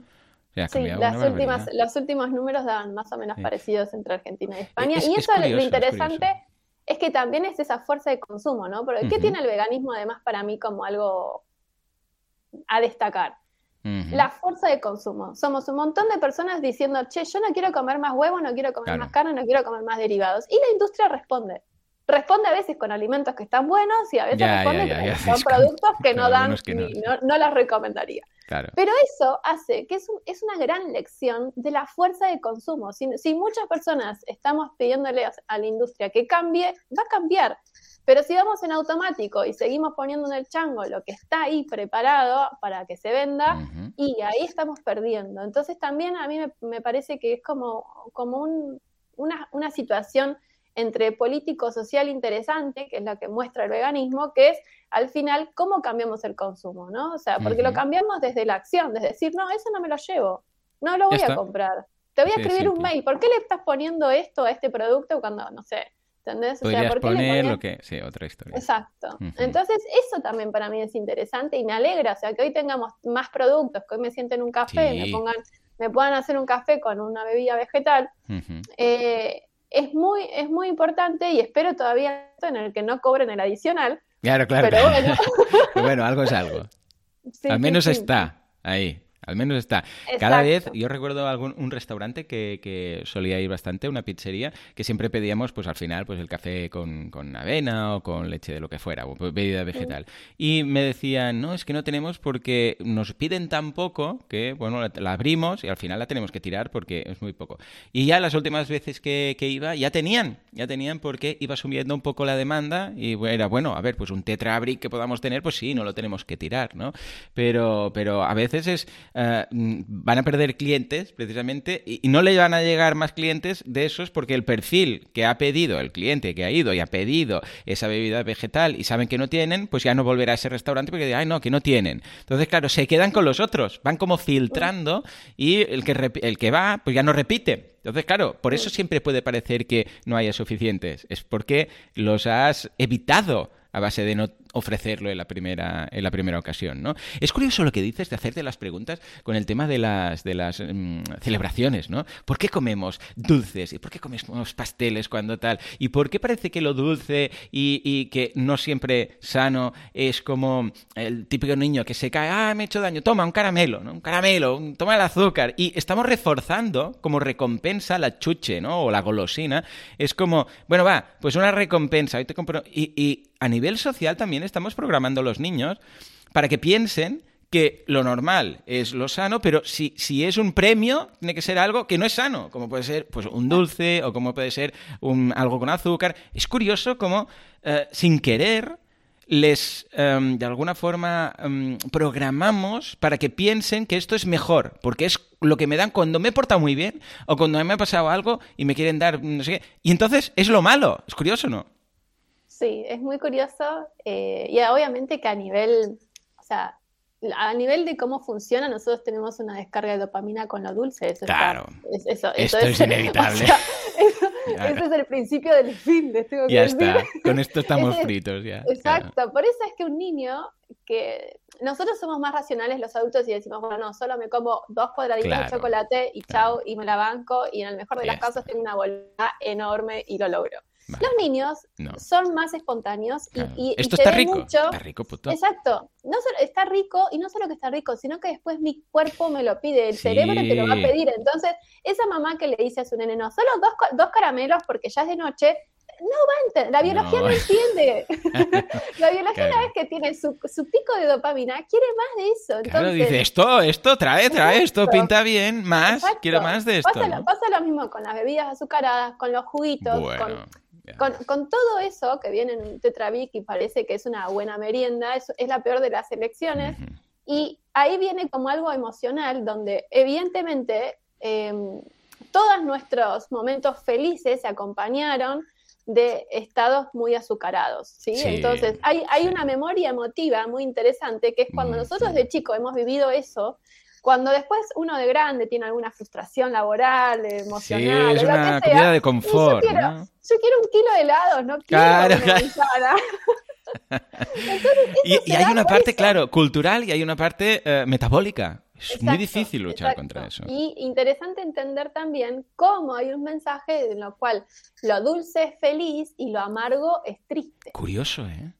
sí, las últimas, los últimos números dan más o menos parecidos entre Argentina y España. y eso es lo interesante es, que también es esa fuerza de consumo, ¿no? Porque ¿qué tiene el veganismo además para mí como algo a destacar? La fuerza de consumo. Somos un montón de personas diciendo, che, yo no quiero comer más huevo, no quiero comer más carne, no quiero comer más derivados. Y la industria responde responde a veces con alimentos que están buenos y a veces responde con productos que no dan, no. las recomendaría. Pero eso hace que es, es, una gran lección de la fuerza de consumo. Si, si, muchas personas estamos pidiéndole a la industria que cambie, va a cambiar. Pero si vamos en automático y seguimos poniendo en el chango lo que está ahí preparado para que se venda, y ahí estamos perdiendo. Entonces también a mí me, parece que es como, como un, una, una situación entre político social interesante, que es la que muestra el veganismo, que es al final cómo cambiamos el consumo, ¿no? O sea, porque lo cambiamos desde la acción, desde decir, no, eso no me lo llevo, no lo voy a comprar. te voy a escribir un mail, ¿por qué le estás poniendo esto a este producto cuando, no sé, ¿entendés? O sea, ¿por qué poner lo que... Sí, otra historia. Exacto. Entonces, eso también para mí es interesante y me alegra, o sea, que hoy tengamos más productos, que hoy me sienten un café, me pongan, me puedan hacer un café con una bebida vegetal. eh, es muy, es muy importante y espero todavía en el que no cobren el adicional. Claro, claro. Pero bueno. bueno, algo es algo. Al menos está ahí. Al menos está. Cada vez, yo recuerdo algún, un restaurante que, solía ir bastante, una pizzería, que siempre pedíamos, pues al final, pues el café con, avena o con leche de lo que fuera, o bebida vegetal. Y me decían, no, es que no tenemos porque nos piden tan poco que, bueno, la, abrimos y al final la tenemos que tirar porque es muy poco. Y ya las últimas veces que, iba, ya tenían, ya tenían porque iba subiendo un poco la demanda y era, bueno, a ver, pues un tetrabric que podamos tener, pues sí, no lo tenemos que tirar, ¿no? Pero, pero a veces es eh, van a perder clientes precisamente y, no le van a llegar más clientes de esos porque el perfil que ha pedido el cliente que ha ido y ha pedido esa bebida vegetal y saben que no tienen, pues ya no volverá a ese restaurante porque ay no, que no tienen. Entonces, claro, se quedan con los otros, van como filtrando y el que, el que va, pues ya no repite. Entonces, claro, por eso siempre puede parecer que no haya suficientes. Es porque los has evitado a base de no ofrecerlo en la primera, en la primera ocasión, ¿no? Es curioso lo que dices de hacerte las preguntas con el tema de las, de las mm, celebraciones, ¿no? ¿Por qué comemos dulces? ¿Y por qué comemos pasteles cuando tal? ¿Y por qué parece que lo dulce y, que no siempre sano es como el típico niño que se cae, ah, me he hecho daño, toma un caramelo, ¿no? Un caramelo, toma el azúcar. Y estamos reforzando como recompensa la chuche, ¿no? O la golosina. Es como, bueno, va, pues una recompensa, hoy te compro... Y, y a nivel social también estamos programando a los niños para que piensen que lo normal es lo sano, pero si, si es un premio, tiene que ser algo que no es sano, como puede ser pues, un dulce o como puede ser un, algo con azúcar. Es curioso cómo, eh, sin querer, les, em, de alguna forma, em, programamos para que piensen que esto es mejor, porque es lo que me dan cuando me he portado muy bien o cuando me ha pasado algo y me quieren dar no sé qué. Y entonces es lo malo. Es curioso, ¿no? Sí, es muy curioso eh, y obviamente que a nivel, o sea, a nivel de cómo funciona, nosotros tenemos una descarga de dopamina con lo dulce. Eso claro. eso, Esto es, inevitable. Ese es el principio del fin. De ya está. Con esto estamos fritos ya. Exacto. Por eso es que un niño que nosotros somos más racionales los adultos y decimos, bueno, no, solo me como dos cuadraditos de chocolate y chao y me la banco y en el mejor de las casos tengo una bolsa enorme y lo logro. Los niños son más espontáneos y, Esto está rico. Está rico, puto. Exacto. No solo, está rico y no solo que está rico, sino que después mi cuerpo me lo pide, el cerebro te lo va a pedir. Entonces, esa mamá que le dice a su nene, no, solo dos, dos caramelos porque ya es de noche, no va a entender, la biología no, entiende. la biología una vez que tiene su, su, pico de dopamina, quiere más de eso. Entonces, claro, dice, esto, esto, trae, trae, esto pinta bien, más, quiero más de esto. Pasa, pasa, lo mismo con las bebidas azucaradas, con los juguitos, con con, todo eso que viene en Tetravic y parece que es una buena merienda, es, es la peor de las elecciones. Y ahí viene como algo emocional donde evidentemente em, todos nuestros momentos felices se acompañaron de estados muy azucarados, ¿sí? Entonces, hay, hay una memoria emotiva muy interesante que es cuando nosotros de chico hemos vivido eso, cuando después uno de grande tiene alguna frustración laboral, emocional, sí, es una comida de confort. Yo quiero, yo quiero, un kilo de helados, no quiero claro, claro. y, hay una parte, claro, cultural y hay una parte eh, metabólica. Es muy difícil luchar contra eso. Y interesante entender también cómo hay un mensaje en lo cual lo dulce es feliz y lo amargo es triste. Curioso, ¿eh?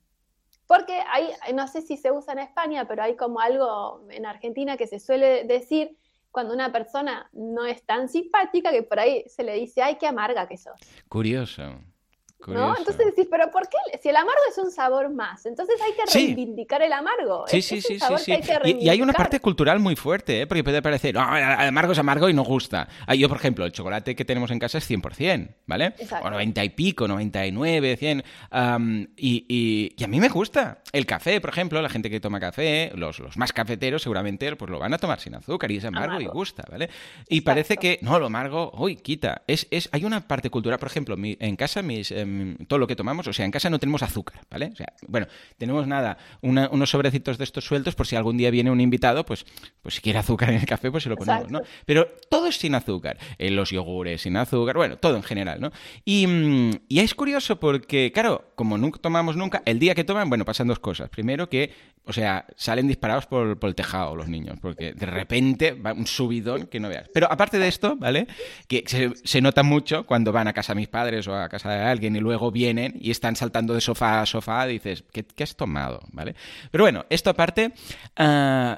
Porque hay, no sé si se usa en España, pero hay como algo en Argentina que se suele decir cuando una persona no es tan simpática que por ahí se le dice, ay, qué amarga que sos. Curioso. ¿No? Entonces decís, pero ¿por qué? Si el amargo es un sabor más, entonces hay que reivindicar el amargo. Sí, sí, sí, sí, y, hay una parte cultural muy fuerte, ¿eh? porque puede parecer, el amargo es amargo y no gusta. Ah, yo, por ejemplo, el chocolate que tenemos en casa es 100%, ¿vale? O 90 y pico, 99, 100. y, y, a mí me gusta. El café, por ejemplo, la gente que toma café, los, los más cafeteros seguramente pues lo van a tomar sin azúcar y es amargo, y gusta, ¿vale? Y parece que, no, lo amargo, uy, quita. Es, es, hay una parte cultural, por ejemplo, en casa mis em, todo lo que tomamos, o sea, en casa no tenemos azúcar, ¿vale? O sea, bueno, tenemos nada, unos sobrecitos de estos sueltos por si algún día viene un invitado, pues, pues si quiere azúcar en el café, pues se lo ponemos, ¿no? Pero todo es sin azúcar, en los yogures sin azúcar, bueno, todo en general, ¿no? Y, mm, y es curioso porque, claro, como nunca tomamos nunca, el día que toman, bueno, pasan dos cosas. Primero que, o sea, salen disparados por, por el tejado los niños, porque de repente va un subidón que no veas. Pero aparte de esto, ¿vale? Que se, se nota mucho cuando van a casa de mis padres o a casa de alguien y luego vienen y están saltando de sofá a sofá, dices, ¿qué, has tomado? ¿Vale? Pero bueno, esto aparte, uh,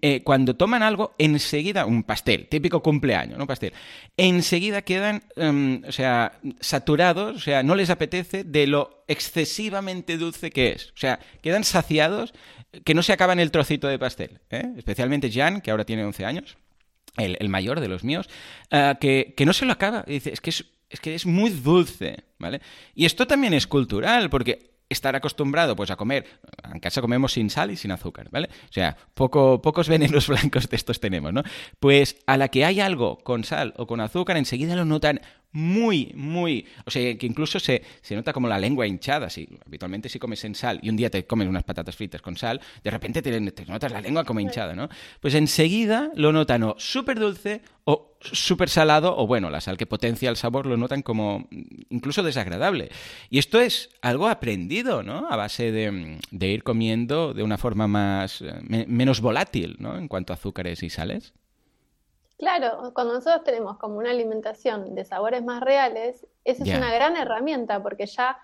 eh, cuando toman algo, enseguida, un pastel, típico cumpleaños, ¿no? Pastel, enseguida quedan, um, o sea, saturados, o sea, no les apetece de lo excesivamente dulce que es. O sea, quedan saciados que no se acaban el trocito de pastel. ¿eh? Especialmente Jan, que ahora tiene 11 años, el, mayor de los míos, que, que, no se lo acaba. Y dice, es que es, es que es muy dulce, ¿vale? Y esto también es cultural, porque estar acostumbrado pues a comer, en casa comemos sin sal y sin azúcar, ¿vale? O sea, poco, pocos venenos blancos de estos tenemos, ¿no? Pues a la que hay algo con sal o con azúcar, enseguida lo notan muy, muy. O sea, que incluso se, se, nota como la lengua hinchada. Si, habitualmente, si comes en sal y un día te comes unas patatas fritas con sal, de repente te, te notas la lengua como hinchada, ¿no? Pues enseguida lo notan o súper dulce o súper salado, o bueno, la sal que potencia el sabor lo notan como incluso desagradable. Y esto es algo aprendido, ¿no? A base de, de ir comiendo de una forma más me, menos volátil, ¿no? En cuanto a azúcares y sales. Claro, cuando nosotros tenemos como una alimentación de sabores más reales, esa yeah. es una gran herramienta porque ya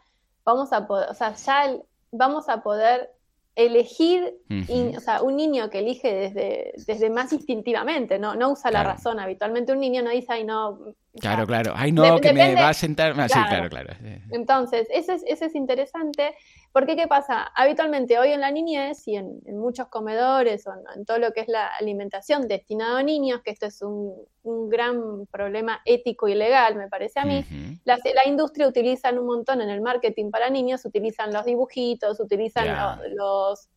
vamos a poder, o sea, ya vamos a poder elegir, uh -huh. in, o sea, un niño que elige desde, desde más instintivamente, no, no usa claro. la razón. Habitualmente un niño no dice, ay, no. Claro, sea, claro, ay, no, de, que depende, me va a sentar. Ah, claro. Sí, claro, claro. Entonces, eso es, eso es interesante, porque ¿qué pasa? Habitualmente hoy en la niñez y en, en muchos comedores o en, en, todo lo que es la alimentación destinado a niños, que esto es un, un gran problema ético y legal, me parece a mí, uh -huh. la, la, industria utiliza un montón en el marketing para niños, utilizan los dibujitos, utilizan yeah. los, los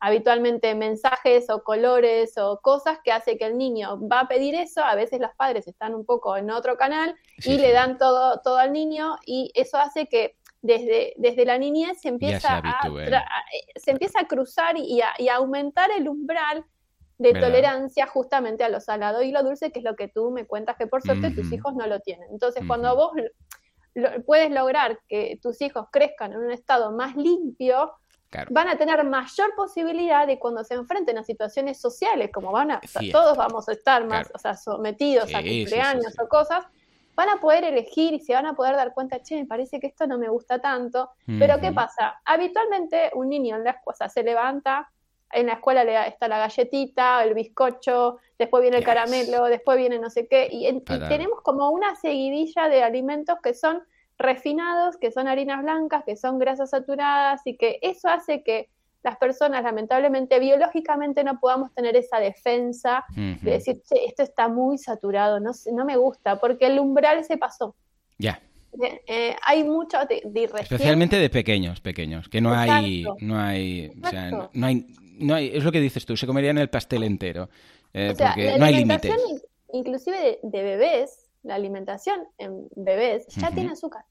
habitualmente mensajes o colores o cosas que hace que el niño va a pedir eso, a veces los padres están un poco en otro canal sí. y le dan todo, todo al niño y eso hace que desde, desde la niñez se empieza, a, a, se empieza a cruzar y a, y a aumentar el umbral de ¿verdad? tolerancia justamente a lo salado y lo dulce, que es lo que tú me cuentas que por suerte uh -huh. tus hijos no lo tienen. Entonces, uh -huh. cuando vos lo, puedes lograr que tus hijos crezcan en un estado más limpio, Claro. van a tener mayor posibilidad de cuando se enfrenten a situaciones sociales, como van a, o sea, todos vamos a estar más claro. o sea, sometidos sí, a cumpleaños sí, sí, o cosas, van a poder elegir y se van a poder dar cuenta, che, me parece que esto no me gusta tanto, pero ¿qué pasa? Habitualmente un niño en la escuela se levanta, en la escuela le está la galletita, el bizcocho, después viene el yes. caramelo, después viene no sé qué, y, y tenemos como una seguidilla de alimentos que son refinados, que son harinas blancas, que son grasas saturadas y que eso hace que las personas lamentablemente biológicamente no podamos tener esa defensa uh -huh. de decir, che, esto está muy saturado, no, no me gusta, porque el umbral se pasó. Ya. Yeah. Eh, hay mucho de, de especialmente de pequeños pequeños que no Exacto. hay no hay o sea, no, no, hay no hay es lo que dices tú se comerían el pastel entero eh, o sea, porque no hay límites inclusive de, de, bebés la alimentación en bebés ya uh -huh. tiene azúcar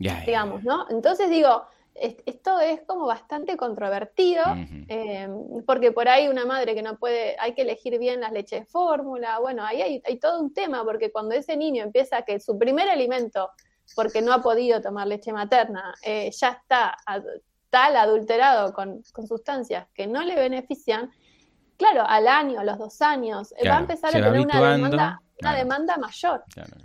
ya, digamos, ¿no? Entonces digo, esto es como bastante controvertido, uh -huh. eh, porque por ahí una madre que no puede, hay que elegir bien las leches de fórmula, bueno, ahí hay, hay, todo un tema, porque cuando ese niño empieza que su primer alimento, porque no ha podido tomar leche materna, eh, ya está ad, tal adulterado con, con, sustancias que no le benefician, claro, al año, a los dos años, claro, va a empezar a tener una demanda, una demanda mayor. Claro,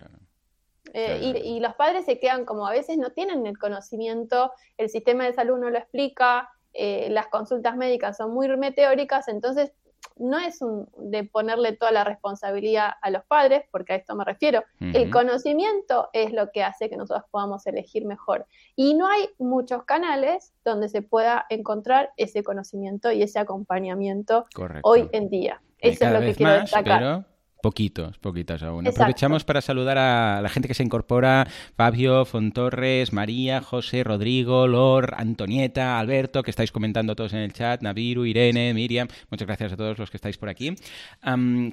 claro. Eh, y, y, los padres se quedan como a veces no tienen el conocimiento, el sistema de salud no lo explica, eh, las consultas médicas son muy meteóricas, entonces no es un, de ponerle toda la responsabilidad a los padres, porque a esto me refiero. Uh -huh. El conocimiento es lo que hace que nosotros podamos elegir mejor. Y no hay muchos canales donde se pueda encontrar ese conocimiento y ese acompañamiento Correcto. hoy en día. Eso es lo que quiero más, destacar. Pero Poquitos, poquitos aún. Aprovechamos para saludar a la gente que se incorpora, Fabio, Fontorres, María, José, Rodrigo, Lor, Antonieta, Alberto, que estáis comentando todos en el chat, Naviru, Irene, Miriam, muchas gracias a todos los que estáis por aquí.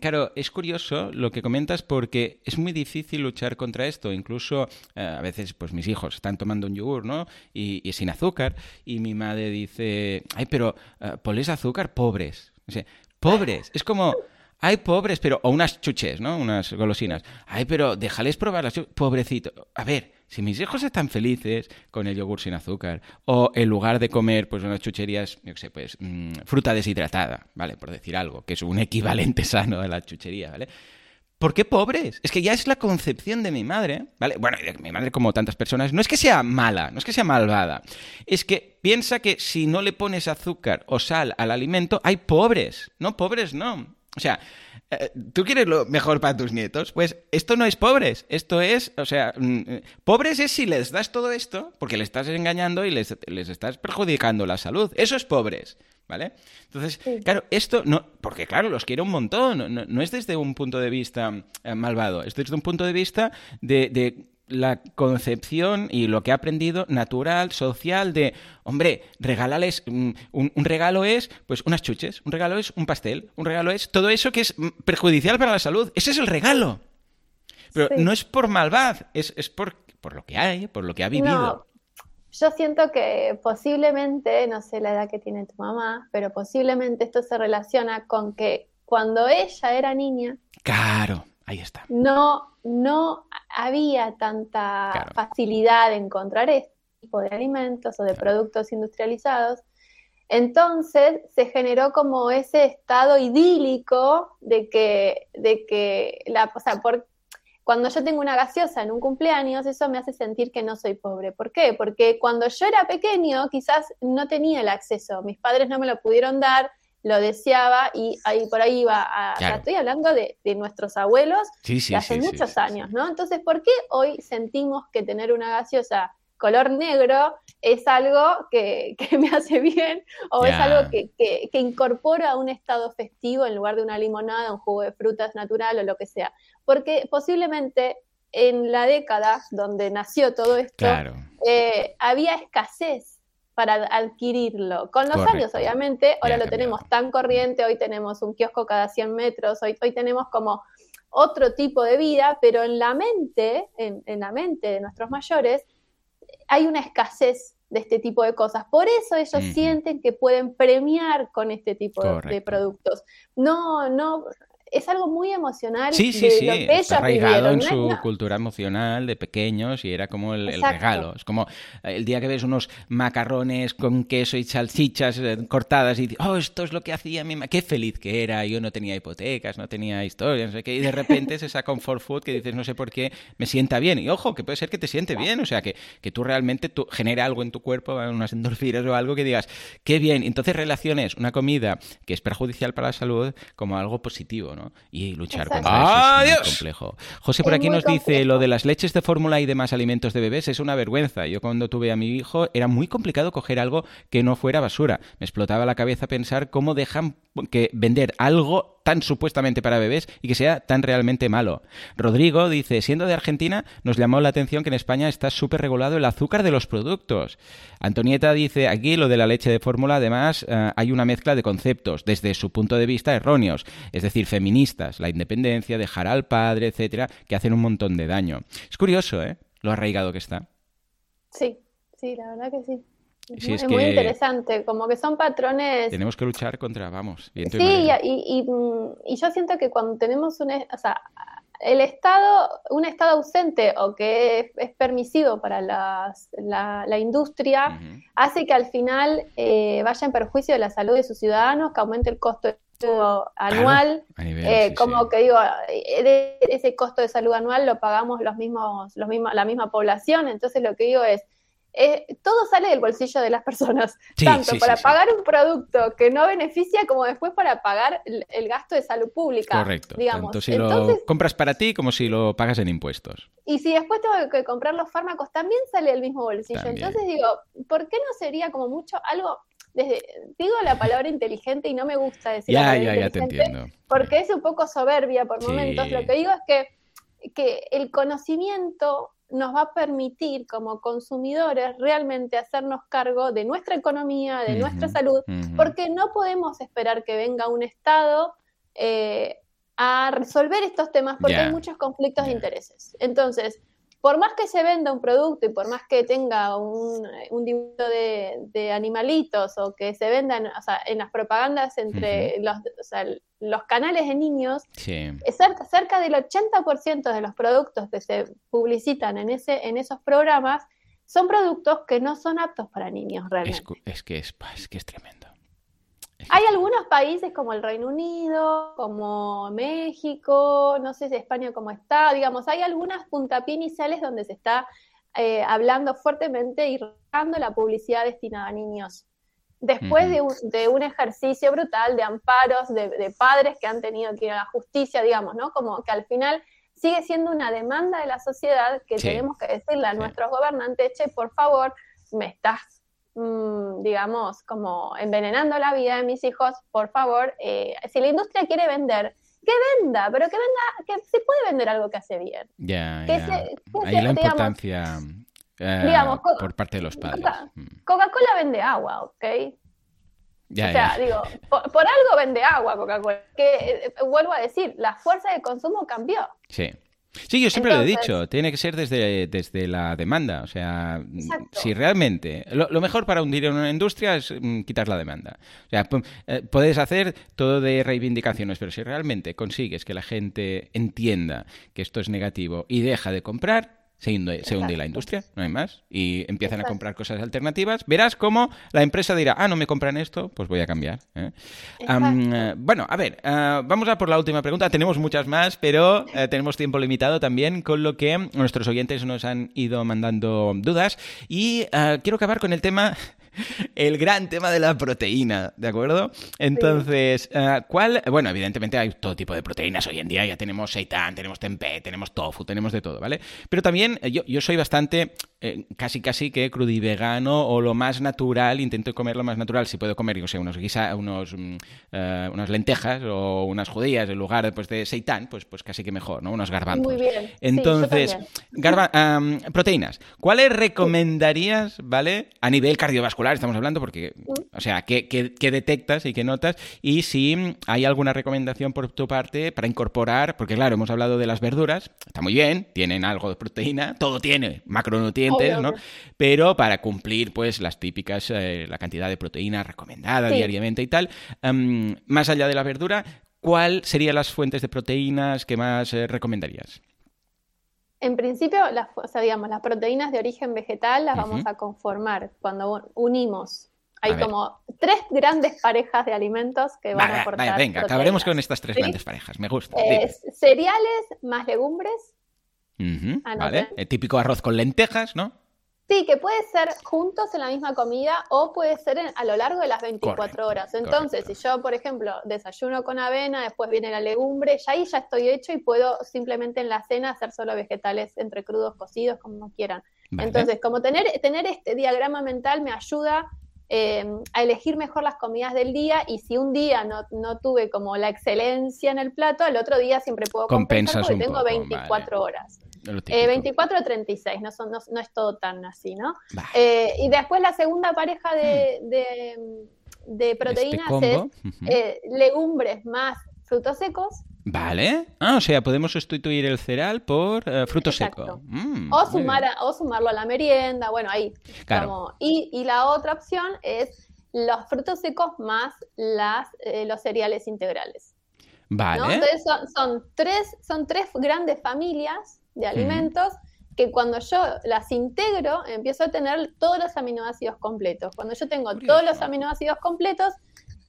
claro, es curioso lo que comentas porque es muy difícil luchar contra esto, incluso eh, a veces pues mis hijos están tomando un yogur, ¿no? Y, sin azúcar, y mi madre dice, ay, pero uh, azúcar, pobres. O sea, pobres, es como Ay, pobres, pero. O unas chuches, ¿no? Unas golosinas. Ay, pero déjales probar las Pobrecito. A ver, si mis hijos están felices con el yogur sin azúcar, o en lugar de comer, pues unas chucherías, yo qué sé, pues, mm, fruta deshidratada, ¿vale? Por decir algo, que es un equivalente sano a la chuchería, ¿vale? ¿Por qué pobres? Es que ya es la concepción de mi madre, ¿vale? Bueno, de mi madre como tantas personas, no es que sea mala, no es que sea malvada, es que piensa que si no le pones azúcar o sal al alimento, hay pobres, no, pobres no. O sea, eh, ¿tú quieres lo mejor para tus nietos? Pues esto no es pobres, esto es, o sea, mm, eh, pobres es si les das todo esto porque les estás engañando y les, estás perjudicando la salud. Eso es pobres. ¿Vale? Entonces, claro, esto no, porque claro, los quiero un montón, no, es desde un punto de vista eh, malvado, es desde un punto de vista de la concepción y lo que ha aprendido natural, social, de, hombre, regálales, mm, un, regalo es, pues, unas chuches, un regalo es un pastel, un regalo es todo eso que es mm, perjudicial para la salud. Ese es el regalo. Pero no es por maldad, es, por, por, lo que hay, por lo que ha vivido. Yo siento que posiblemente, no sé la edad que tiene tu mamá, pero posiblemente esto se relaciona con que cuando ella era niña. Claro, ahí está. No, no había tanta facilidad de encontrar este tipo de alimentos o de productos industrializados. Entonces se generó como ese estado idílico de que, de que la, o sea, por, cuando yo tengo una gaseosa en un cumpleaños, eso me hace sentir que no soy pobre. ¿Por qué? Porque cuando yo era pequeño quizás no tenía el acceso, mis padres no me lo pudieron dar, lo deseaba y ahí por ahí iba a... estoy hablando de, nuestros abuelos de hace muchos años, ¿no? Entonces, ¿por qué hoy sentimos que tener una gaseosa color negro es algo que, me hace bien o es algo que, que, incorpora un estado festivo en lugar de una limonada, un jugo de frutas natural o lo que sea? Porque posiblemente en la década donde nació todo esto, eh, había escasez para adquirirlo. Con los años, obviamente, ahora lo tenemos tan corriente, hoy tenemos un kiosco cada 100 metros, hoy, hoy tenemos como otro tipo de vida, pero en la mente, en, la mente de nuestros mayores, hay una escasez de este tipo de cosas. Por eso ellos sienten que pueden premiar con este tipo de, productos. No, no, es algo muy emocional. Sí, sí, sí. Está arraigado en su cultura emocional de pequeños y era como el, regalo. Es como el día que ves unos macarrones con queso y salchichas eh, cortadas y dices, oh, esto es lo que hacía mi mamá. Qué feliz que era. Yo no tenía hipotecas, no tenía historias, no sé qué. Y de repente es esa comfort food que dices, no sé por qué, me sienta bien. Y ojo, que puede ser que te siente bien. O sea, que, que tú realmente tú, genera algo en tu cuerpo, unas endorfinas o algo que digas, qué bien. Entonces relaciones una comida que es perjudicial para la salud como algo positivo, ¿no? Y luchar contra eso es complejo. José por aquí nos dice, lo de las leches de fórmula y demás alimentos de bebés es una vergüenza. Yo cuando tuve a mi hijo era muy complicado coger algo que no fuera basura. Me explotaba la cabeza pensar cómo dejan que vender algo tan supuestamente para bebés y que sea tan realmente malo. Rodrigo dice, siendo de Argentina, nos llamó la atención que en España está súper regulado el azúcar de los productos. Antonieta dice, aquí lo de la leche de fórmula, además, eh, hay una mezcla de conceptos, desde su punto de vista erróneos, es decir, feministas, la independencia, dejar al padre, etcétera, que hacen un montón de daño. Es curioso, ¿eh? Lo arraigado que está. Sí, sí, la verdad que sí es, muy interesante, como que son patrones... Tenemos que luchar contra, vamos. sí, y, y, yo siento que cuando tenemos un... O sea, el Estado, un Estado ausente o que es, permisivo para la, la, industria, hace que al final eh, vaya en perjuicio de la salud de sus ciudadanos, que aumente el costo anual, eh, como que digo, eh, ese costo de salud anual lo pagamos los mismos, los mismos, la misma población, entonces lo que digo es, eh, todo sale del bolsillo de las personas, tanto para pagar un producto que no beneficia como después para pagar el, gasto de salud pública. Correcto. Digamos. Tanto si lo compras para ti como si lo pagas en impuestos. Y si después tengo que comprar los fármacos, también sale del mismo bolsillo. Entonces digo, ¿por qué no sería como mucho algo digo la palabra inteligente y no me gusta decir ya, ya, ya te entiendo. porque es un poco soberbia por momentos. Lo que digo es que, que el conocimiento nos va a permitir como consumidores realmente hacernos cargo de nuestra economía, de nuestra salud, porque no podemos esperar que venga un Estado eh, a resolver estos temas porque hay muchos conflictos de intereses. Entonces, por más que se venda un producto y por más que tenga un, un dibujo de, animalitos o que se vendan o sea, en las propagandas entre los, o sea, los canales de niños, cerca, cerca del 80% de los productos que se publicitan en, ese, en esos programas son productos que no son aptos para niños realmente. Es, que, es, es que es tremendo. Hay algunos países como el Reino Unido, como México, no sé si España como está, digamos, hay algunas puntapié iniciales donde se está eh, hablando fuertemente y dando la publicidad destinada a niños. Después de, un, ejercicio brutal de amparos de, padres que han tenido que ir a la justicia, digamos, ¿no? Como que al final sigue siendo una demanda de la sociedad que tenemos que decirle a nuestros gobernantes, che, por favor, me estás Mm, digamos, como envenenando la vida de mis hijos, por favor, eh, si la industria quiere vender, que venda, pero que venda, que se puede vender algo que hace bien. Ya, Ahí la importancia eh, por parte de los padres. Mm. Coca-Cola vende agua, ¿ok? Ya, o sea, digo, por, por, algo vende agua Coca-Cola. Que eh, vuelvo a decir, la fuerza de consumo cambió. Sí. Sí, yo siempre lo he dicho, tiene que ser desde, desde la demanda. O sea, si realmente. Lo, mejor para hundir en una industria es mm, quitar la demanda. O sea, eh, puedes hacer todo de reivindicaciones, pero si realmente consigues que la gente entienda que esto es negativo y deja de comprar, se hunde, la industria, no hay más, y empiezan a comprar cosas alternativas, verás cómo la empresa dirá, ah, no me compran esto, pues voy a cambiar. ¿eh? bueno, a ver, ah, vamos a por la última pregunta. Tenemos muchas más, pero eh, tenemos tiempo limitado también, con lo que nuestros oyentes nos han ido mandando dudas. Y quiero acabar con el tema el gran tema de la proteína, ¿de acuerdo? Entonces, eh, ¿cuál? Bueno, evidentemente hay todo tipo de proteínas hoy en día, ya tenemos seitan, tenemos tempeh, tenemos tofu, tenemos de todo, ¿vale? Pero también eh, yo, yo soy bastante, eh, casi casi que crudivegano o lo más natural, intento comer lo más natural, si puedo comer, yo sé, unos guisa, unos, mm, unas lentejas o unas judías en lugar pues, de seitan, pues, pues casi que mejor, ¿no? Unos garbanzos. Muy bien. Entonces, proteínas, ¿cuáles recomendarías, ¿vale? A nivel cardiovascular estamos hablando, porque, o sea, ¿qué, detectas y qué notas? Y si hay alguna recomendación por tu parte para incorporar, porque claro, hemos hablado de las verduras, está muy bien, tienen algo de proteína, todo tiene macronutrientes, ¿no? Pero para cumplir, pues, las típicas, eh, la cantidad de proteína recomendada diariamente y tal, em, más allá de la verdura, ¿cuál serían las fuentes de proteínas que más eh, recomendarías? En principio, las, digamos, las proteínas de origen vegetal las vamos a conformar cuando unimos. Hay como tres grandes parejas de alimentos que van a aportar. venga, acabaremos con estas tres grandes parejas. Me gusta. cereales más legumbres. Vale. El típico arroz con lentejas, ¿no? Sí, que puede ser juntos en la misma comida o puede ser a lo largo de las 24 horas. Entonces, si yo, por ejemplo, desayuno con avena, después viene la legumbre, ya ahí ya estoy hecho y puedo simplemente en la cena hacer solo vegetales entre crudos, cocidos, como quieran. Entonces, como tener, tener este diagrama mental me ayuda eh, a elegir mejor las comidas del día y si un día no, no, tuve como la excelencia en el plato, el otro día siempre puedo compensar porque tengo 24 horas. 24 o 36, no, son, no, es todo tan así, ¿no? Eh, y después la segunda pareja de, hmm. de, este proteínas es eh, legumbres más frutos secos. Vale. Ah, o sea, podemos sustituir el cereal por eh, fruto seco. Mm, o, sumar o sumarlo a la merienda, bueno, ahí. Claro. Y, y, la otra opción es los frutos secos más las, los cereales integrales. Vale. Entonces son, son, tres, son tres grandes familias de alimentos que cuando yo las integro empiezo a tener todos los aminoácidos completos. Cuando yo tengo todos los aminoácidos completos,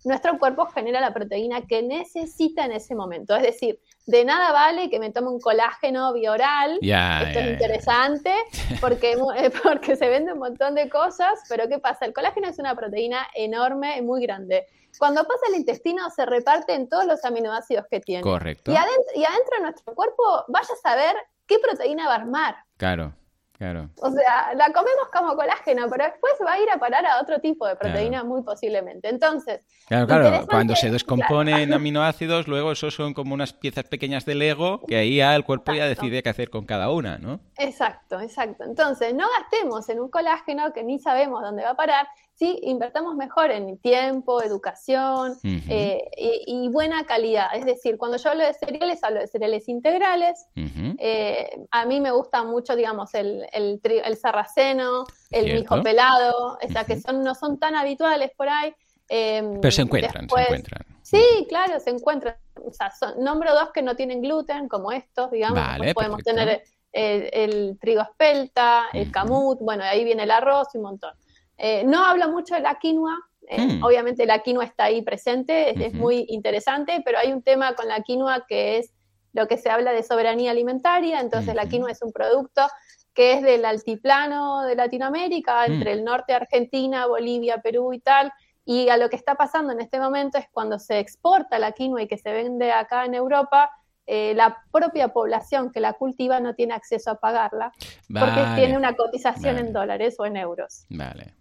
nuestro cuerpo genera la proteína que necesita en ese momento. Es decir, de nada vale que me tome un colágeno bioral. Esto es interesante porque, porque se vende un montón de cosas, pero ¿qué pasa? El colágeno es una proteína enorme, muy grande. Cuando pasa el intestino se reparte en todos los aminoácidos que tiene. Correcto. Y adentro, y adentro de nuestro cuerpo, vaya a saber qué proteína va a armar. Claro. Claro. O sea, la comemos como colágeno, pero después va a ir a parar a otro tipo de proteína muy posiblemente. Entonces, claro, claro, cuando se descomponen aminoácidos, luego esos son como unas piezas pequeñas de Lego que ahí ya el cuerpo ya decide qué hacer con cada una, ¿no? Exacto, exacto. Entonces, no gastemos en un colágeno que ni sabemos dónde va a parar sí invertamos mejor en tiempo, educación eh, y, buena calidad. Es decir, cuando yo hablo de cereales, hablo de cereales integrales. Eh, a mí me gusta mucho, digamos, el, el, el sarraceno, el mijo pelado, o sea, que son, no son tan habituales por ahí. Em, Pero se encuentran, se encuentran. Sí, claro, se encuentran. O sea, nombro dos que no tienen gluten, como estos, digamos. podemos tener el, trigo espelta, el camut, bueno, ahí viene el arroz y un montón. Eh, no hablo mucho de la quinoa, eh, hmm. obviamente la quinoa está ahí presente, es, muy interesante, pero hay un tema con la quinoa que es lo que se habla de soberanía alimentaria, entonces la quinoa es un producto que es del altiplano de Latinoamérica, hmm. entre el norte de Argentina, Bolivia, Perú y tal, y a lo que está pasando en este momento es cuando se exporta la quinoa y que se vende acá en Europa, eh, la propia población que la cultiva no tiene acceso a pagarla porque tiene una cotización en dólares o en euros.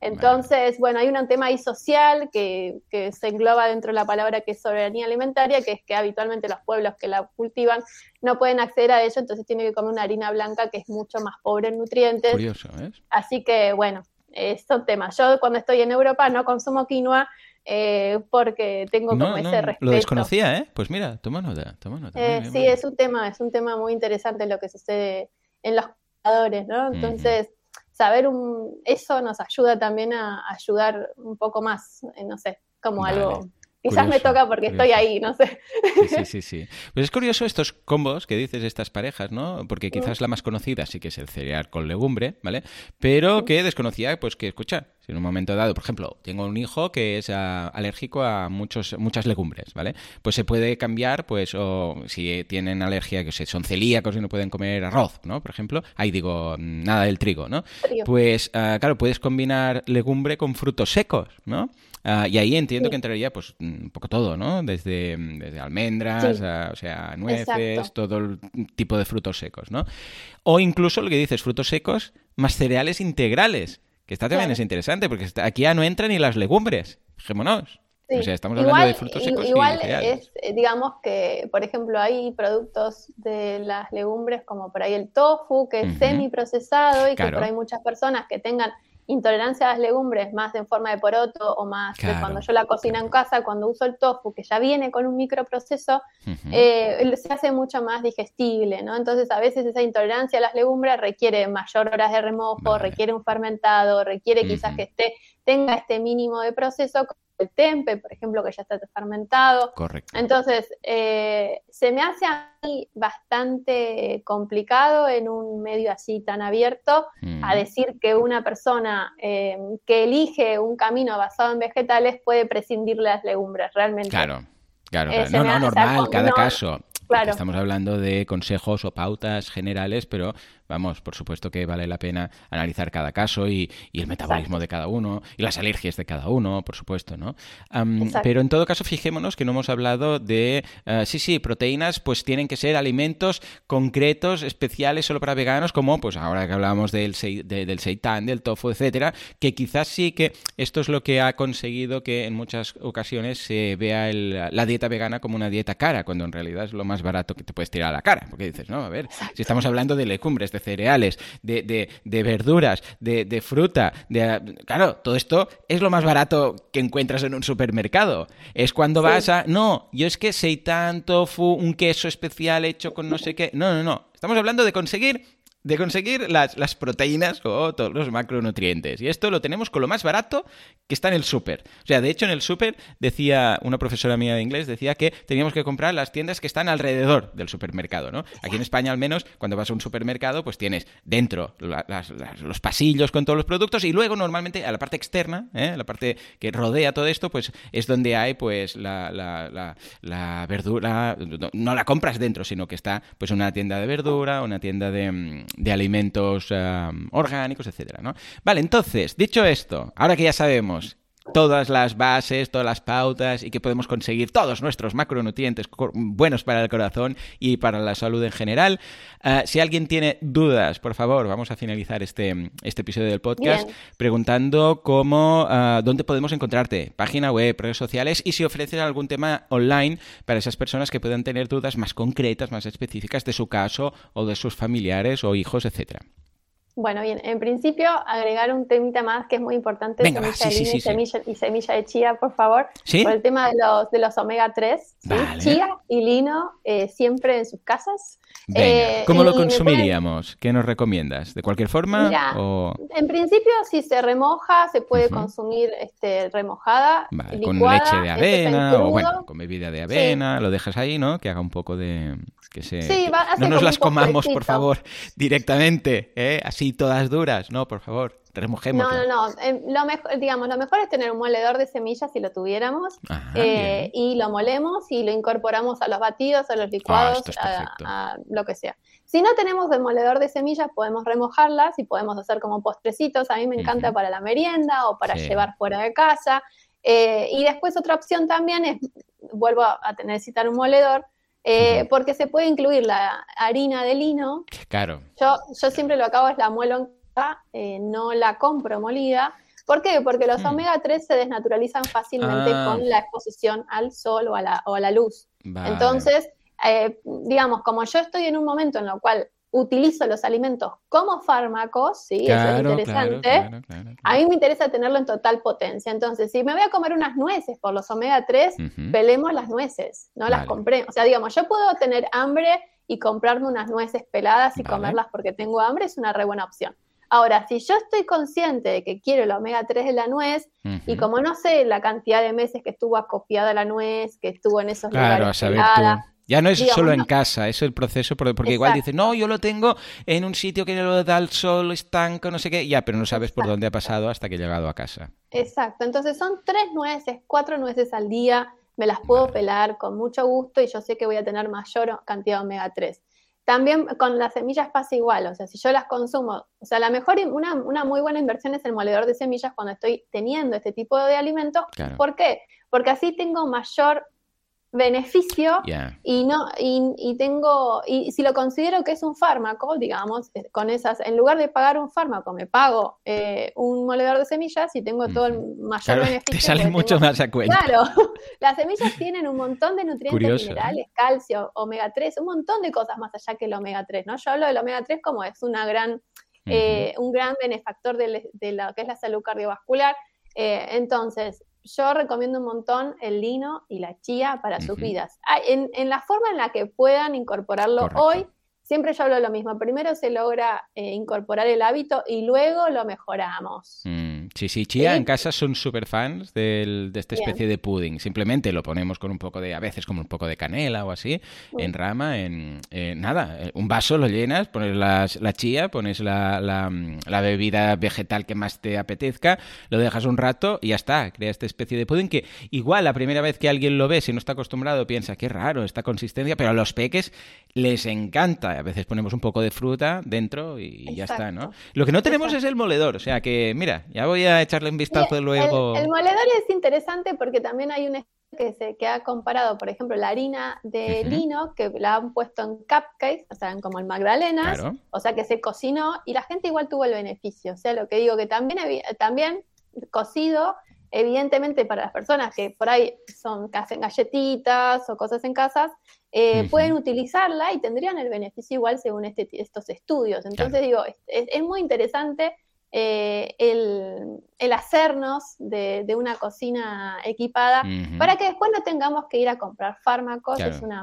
Entonces, bueno, hay un tema ahí social que, se engloba dentro de la palabra que es soberanía alimentaria, que es que habitualmente los pueblos que la cultivan no pueden acceder a ello, entonces tiene que comer una harina blanca que es mucho más pobre en nutrientes. Curioso, ¿eh? Así que, bueno, son temas. Yo cuando estoy en Europa no consumo quinoa eh, porque tengo como ese respeto. Lo desconocía, ¿eh? Pues mira, toma nota, toma nota. Eh, sí, es un tema, es un tema muy interesante lo que sucede en los jugadores, ¿no? Entonces, saber un, eso nos ayuda también a, ayudar un poco más, eh, no sé, como algo Quizás me toca porque estoy ahí, no sé. Sí, sí, sí, Pues es curioso estos combos que dices, estas parejas, ¿no? Porque quizás la más conocida sí que es el cereal con legumbre, ¿vale? Pero que desconocía, pues que, escucha, si en un momento dado, por ejemplo, tengo un hijo que es ah, alérgico a muchos, muchas legumbres, ¿vale? Pues se puede cambiar, pues, o si tienen alergia, que sé, son celíacos y no pueden comer arroz, ¿no? Por ejemplo, ahí digo, nada del trigo, ¿no? Pues, ah, claro, puedes combinar legumbre con frutos secos, ¿no? Ah, y ahí entiendo que entraría pues un poco todo, ¿no? Desde, desde almendras, o sea, nueces, todo el tipo de frutos secos, ¿no? O incluso lo que dices, frutos secos más cereales integrales, que está también es interesante, porque aquí ya no entran ni las legumbres, fijémonos. O sea, estamos hablando de frutos secos igual es, eh, digamos que, por ejemplo, hay productos de las legumbres como por ahí el tofu, que es semi procesado y que por ahí muchas personas que tengan intolerancia a las legumbres más en forma de poroto o más cuando yo la cocino en casa, cuando uso el tofu, que ya viene con un microproceso, eh, se hace mucho más digestible, ¿no? Entonces a veces esa intolerancia a las legumbres requiere mayor horas de remojo, requiere un fermentado, requiere quizás que esté, tenga este mínimo de proceso el tempe, por ejemplo, que ya está fermentado. Correcto. Entonces, eh, se me hace a mí bastante complicado en un medio así tan abierto a decir que una persona eh, que elige un camino basado en vegetales puede prescindir de las legumbres, realmente. Claro. Claro, eh, No, no, normal, cada caso. Estamos hablando de consejos o pautas generales, pero vamos, por supuesto que vale la pena analizar cada caso y, el metabolismo de cada uno y las alergias de cada uno, por supuesto, ¿no? pero en todo caso, fijémonos que no hemos hablado de, eh, sí, sí, proteínas, pues tienen que ser alimentos concretos, especiales solo para veganos, como pues ahora que hablábamos del, del seitán, del tofu, etcétera, que quizás sí que esto es lo que ha conseguido que en muchas ocasiones se vea la dieta vegana como una dieta cara, cuando en realidad es lo más barato que te puedes tirar a la cara, porque dices, no, a ver, si estamos hablando de legumbres, de cereales, de, de, de verduras, de, de, fruta. De, claro, todo esto es lo más barato que encuentras en un supermercado. Es cuando vas a... No, yo es que seitan, tofu, un queso especial hecho con no sé qué. No, no, no. Estamos hablando de conseguir de conseguir las, las, proteínas o todos los macronutrientes. Y esto lo tenemos con lo más barato que está en el súper. O sea, de hecho en el súper decía una profesora mía de inglés, decía que teníamos que comprar las tiendas que están alrededor del supermercado, ¿no? Aquí en España al menos, cuando vas a un supermercado, pues tienes dentro los pasillos con todos los productos y luego normalmente a la parte externa, ¿eh? la parte que rodea todo esto, pues es donde hay pues la, la, la verdura, no la compras dentro, sino que está pues una tienda de verdura, una tienda de mm, de alimentos orgánicos, etcétera, ¿no? Vale, entonces, dicho esto, ahora que ya sabemos todas las bases, todas las pautas y que podemos conseguir todos nuestros macronutrientes buenos para el corazón y para la salud en general. Ah, si alguien tiene dudas, por favor, vamos a finalizar este, este episodio del podcast preguntando cómo, uh, dónde podemos encontrarte, página web, redes sociales y si ofreces algún tema online para esas personas que puedan tener dudas más concretas, más específicas de su caso o de sus familiares o hijos, etcétera. Bueno, bien, en principio agregar un temita más que es muy importante, semilla de lino y, semilla, y, semilla, de chía, por favor, por el tema de los, de los omega 3, chía y lino eh, siempre en sus casas. Eh, ¿Cómo lo consumiríamos? ¿Qué nos recomiendas? ¿De cualquier forma? En principio, si se remoja, se puede consumir este, remojada, con leche de avena o bueno, con bebida de avena, lo dejas ahí, ¿no? Que haga un poco de... Que se... no nos las comamos, por favor, directamente, ¿eh? así todas duras, no, por favor. Remojemos. No, no, no. Em, lo mejor, digamos, lo mejor es tener un moledor de semillas si lo tuviéramos eh, y lo molemos y lo incorporamos a los batidos, a los ah, licuados, a, lo que sea. Si no tenemos el moledor de semillas, podemos remojarlas y podemos hacer como postrecitos. A mí me encanta para la merienda o para llevar fuera de casa. Eh, y después otra opción también es, vuelvo a, necesitar un moledor, eh, porque se puede incluir la harina de lino. Claro. Yo, yo siempre lo acabo es la muelo en eh, no la compro molida. ¿Por qué? Porque los mm. omega 3 se desnaturalizan fácilmente ah. con la exposición al sol o a la, o a la luz. Entonces, eh, digamos, como yo estoy en un momento en el cual utilizo los alimentos como fármacos, sí, eso es interesante. a mí me interesa tenerlo en total potencia. Entonces, si me voy a comer unas nueces por los omega 3, pelemos las nueces, no las compré. O sea, digamos, yo puedo tener hambre y comprarme unas nueces peladas y comerlas porque tengo hambre, es una re buena opción. Ahora, si yo estoy consciente de que quiero el omega 3 de la nuez, y como no sé la cantidad de meses que estuvo acopiada la nuez, que estuvo en esos tú. Ya no es solo en casa, es el proceso, porque, igual dices, no, yo lo tengo en un sitio que lo da el sol, estanco, no sé qué, ya, pero no sabes por dónde ha pasado hasta que ha llegado a casa. Exacto, entonces son tres nueces, cuatro nueces al día, me las puedo pelar con mucho gusto y yo sé que voy a tener mayor cantidad de omega 3. También con las semillas pasa igual, o sea, si yo las consumo, o sea, la mejor, una, una muy buena inversión es el moledor de semillas cuando estoy teniendo este tipo de alimentos. ¿Por qué? Porque así tengo mayor beneficio y no y, tengo y si lo considero que es un fármaco digamos eh, con esas en lugar de pagar un fármaco me pago eh, un moledor de semillas y tengo todo el mayor beneficio te sale mucho más a cuenta. Claro las semillas tienen un montón de nutrientes minerales calcio omega 3 un montón de cosas más allá que el omega 3 no yo hablo del omega 3 como es una gran eh, un gran benefactor de, de, lo que es la salud cardiovascular. Entonces yo recomiendo un montón el lino y la chía para sus vidas. Ah, en, en, la forma en la que puedan incorporarlo hoy, siempre yo hablo lo mismo. Primero se logra eh, incorporar el hábito y luego lo mejoramos. Mm, sí, sí, Chía en casa son súper fans de esta especie de pudding. Simplemente lo ponemos con un poco de, a veces como un poco de canela o así, en rama, en, nada, eh, un vaso lo llenas, pones la, la chía, pones la, la, bebida vegetal que más te apetezca, lo dejas un rato y ya está. Crea esta especie de pudding que igual la primera vez que alguien lo ve, si no está acostumbrado, piensa, qué raro esta consistencia, pero a los peques les encanta a veces ponemos un poco de fruta dentro y ya está, ¿no? Lo que no tenemos es el moledor, o sea que, mira, ya voy echarle un vistazo luego. El, moledor es interesante porque también hay un que se que ha comparado, por ejemplo, la harina de lino que la han puesto en cupcakes, o sea, como en magdalenas, o sea, que se cocinó y la gente igual tuvo el beneficio. O sea, lo que digo que también también cocido evidentemente para las personas que por ahí son que hacen galletitas o cosas en casas, eh, pueden utilizarla y tendrían el beneficio igual según este, estos estudios. Entonces digo, es, muy interesante eh, el, hacernos de, una cocina equipada para que después no tengamos que ir a comprar fármacos. Es una,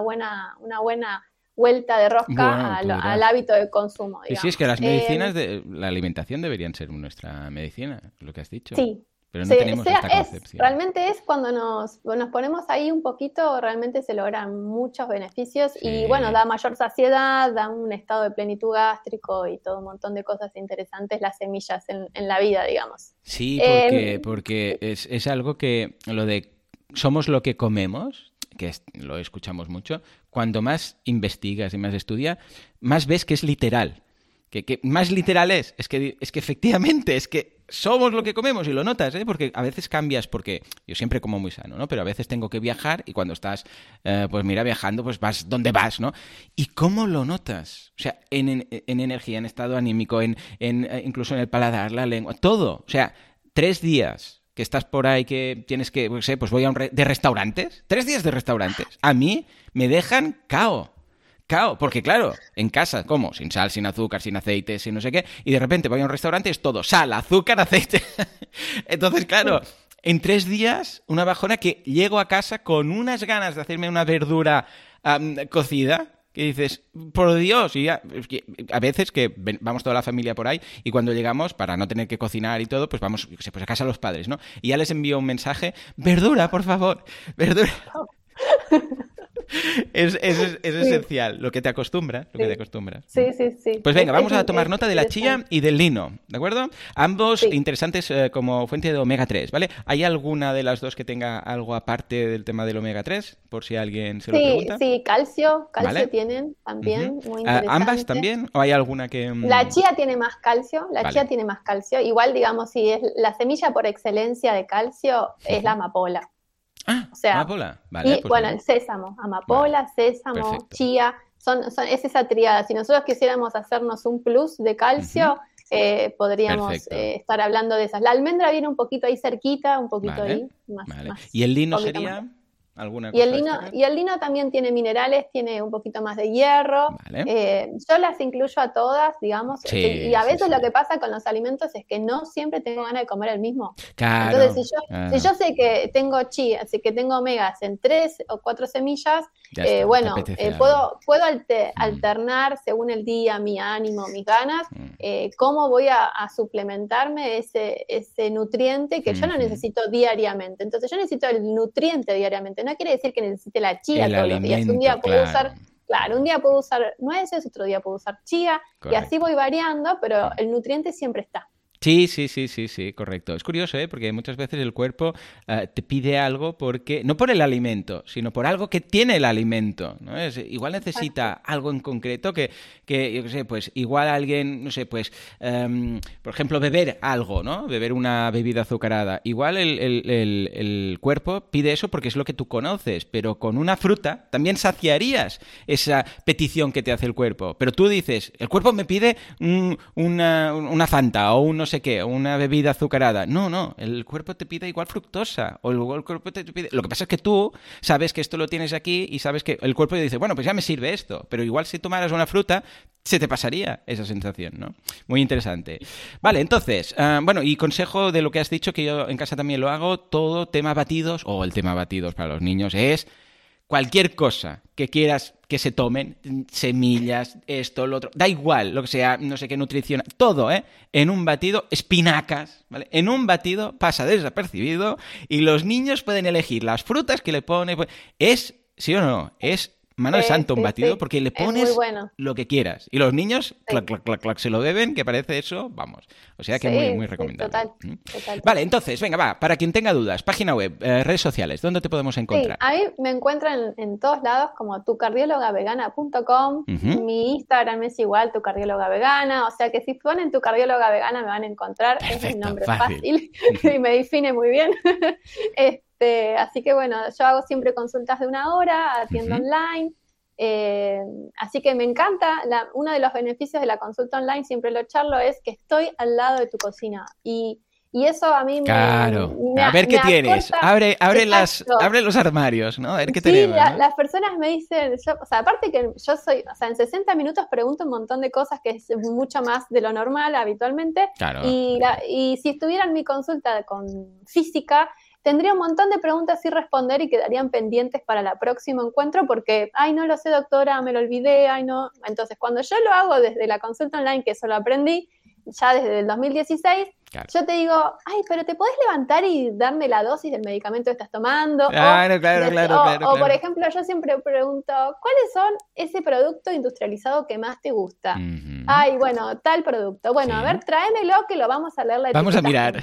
buena, una buena vuelta de rosca al, hábito de consumo. Y sí, es que las medicinas, de, la alimentación deberían ser nuestra medicina, lo que has dicho. Sí, pero no tenemos esta concepción. realmente es cuando nos, nos, ponemos ahí un poquito, realmente se logran muchos beneficios y bueno, da mayor saciedad, da un estado de plenitud gástrico y todo un montón de cosas interesantes las semillas en, la vida, digamos. Sí, porque, em, porque es, es algo que lo de somos lo que comemos, que lo escuchamos mucho, cuando más investigas y más estudias, más ves que es literal. Que, que más literal es, es que, es que efectivamente, es que somos lo que comemos y lo notas, ¿eh? Porque a veces cambias, porque yo siempre como muy sano, ¿no? Pero a veces tengo que viajar y cuando estás, eh, pues mira, viajando, pues vas donde vas, ¿no? ¿Y cómo lo notas? O sea, en, energía, en estado anímico, en, en, eh, incluso en el paladar, la lengua, todo. O sea, tres días que estás por ahí, que tienes que, pues, sé, pues voy a un de restaurantes, tres días de restaurantes. A mí me dejan cao. Cao, porque claro, en casa, ¿cómo? Sin sal, sin azúcar, sin aceite, sin no sé qué, y de repente voy a un restaurante es todo sal, azúcar, aceite. Entonces, claro, en tres días, una bajona que llego a casa con unas ganas de hacerme una verdura cocida, que dices, por Dios, y a veces que vamos toda la familia por ahí y cuando llegamos, para no tener que cocinar y todo, pues vamos, pues a casa a los padres, ¿no? Y ya les envío un mensaje, verdura, por favor, verdura. es, esencial, lo que te acostumbras, lo que te acostumbras. Sí, sí, sí. Pues venga, vamos a tomar nota de la chía y del lino, ¿de acuerdo? Ambos interesantes eh, como fuente de omega 3, ¿vale? ¿Hay alguna de las dos que tenga algo aparte del tema del omega 3? Por si alguien se lo pregunta. Sí, calcio, calcio tienen también, muy interesante. ¿Ambas también? ¿O hay alguna que...? Mm? La chía tiene más calcio, la chía tiene más calcio. Igual, digamos, si es la semilla por excelencia de calcio, es la amapola. Ah, o sea, amapola. Vale, y, pues bueno, el sésamo, amapola, sésamo, chía, son, son, es esa triada. Si nosotros quisiéramos hacernos un plus de calcio, eh, podríamos eh, estar hablando de esas. La almendra viene un poquito ahí cerquita, un poquito ahí. Más, ¿Y el lino sería? Y, el lino, y el lino también tiene minerales, tiene un poquito más de hierro. Eh, yo las incluyo a todas, digamos. y a veces lo que pasa con los alimentos es que no siempre tengo ganas de comer el mismo. Entonces, si yo, si yo sé que tengo chi, así que tengo omegas en tres o cuatro semillas, eh, bueno, eh, puedo, puedo mm. alternar según el día, mi ánimo, mis ganas, mm. cómo voy a, suplementarme ese, ese nutriente que yo no necesito diariamente. Entonces, yo necesito el nutriente diariamente no quiere decir que necesite la chía todos los días. Un día puedo usar, claro, un día puedo usar nueces, otro día puedo usar chía, y así voy variando, pero el nutriente siempre está. Sí, sí, sí, sí, sí, correcto. Es curioso, ¿eh? porque muchas veces el cuerpo eh, te pide algo porque, no por el alimento, sino por algo que tiene el alimento. ¿no? Es, igual necesita algo en concreto que, que, yo qué sé, pues igual alguien, no sé, pues, em, por ejemplo, beber algo, ¿no? Beber una bebida azucarada. Igual el, el, el, cuerpo pide eso porque es lo que tú conoces, pero con una fruta también saciarías esa petición que te hace el cuerpo. Pero tú dices, el cuerpo me pide una, una fanta o unos sé qué, una bebida azucarada. No, no, el cuerpo te pide igual fructosa. O el, cuerpo te pide... Lo que pasa es que tú sabes que esto lo tienes aquí y sabes que el cuerpo dice, bueno, pues ya me sirve esto. Pero igual si tomaras una fruta, se te pasaría esa sensación, ¿no? Muy interesante. Vale, entonces, ah, bueno, y consejo de lo que has dicho, que yo en casa también lo hago, todo tema batidos, o el tema batidos para los niños, es cualquier cosa que quieras que se tomen, semillas, esto, lo otro, da igual, lo que sea, no sé qué nutrición, todo, ¿eh? En un batido, espinacas, ¿vale? En un batido pasa desapercibido y los niños pueden elegir las frutas que le ponen, pues, es, sí o no, es mano de santo un batido porque le pones lo que quieras. Y los niños, clac, clac, clac, clac, se lo beben, que parece eso, vamos. O sea que muy, muy recomendable. ¿Mm? Total, Vale, entonces, venga, va, para quien tenga dudas, página web, eh, redes sociales, ¿dónde te podemos encontrar? a mí me encuentran en todos lados como tucardiologavegana.com, mi Instagram es igual, tu cardióloga vegana, o sea que si ponen tu cardióloga vegana me van a encontrar, es mi nombre fácil, y me define muy bien. Este, así que bueno, yo hago siempre consultas de una hora, atiendo online. Eh, así que me encanta, uno de los beneficios de la consulta online, siempre lo charlo, es que estoy al lado de tu cocina. Y, eso a mí me. Claro. a ver qué tienes. Abre, abre, las, abre los armarios, ¿no? A ver qué tenemos. Sí, las personas me dicen. o sea, aparte que yo soy. O sea, en 60 minutos pregunto un montón de cosas que es mucho más de lo normal habitualmente. Claro. Y, y si estuviera en mi consulta con física, tendría un montón de preguntas sin responder y quedarían pendientes para el próximo encuentro porque, ay, no lo sé, doctora, me lo olvidé, ay, no. Entonces, cuando yo lo hago desde la consulta online, que eso lo aprendí ya desde el 2016, yo te digo, ay, pero te podés levantar y darme la dosis del medicamento que estás tomando. Claro, o, claro, claro, o, por ejemplo, yo siempre pregunto, ¿cuáles son ese producto industrializado que más te gusta? Ay, bueno, tal producto. Bueno, a ver, tráemelo que lo vamos a leer la Vamos a mirar.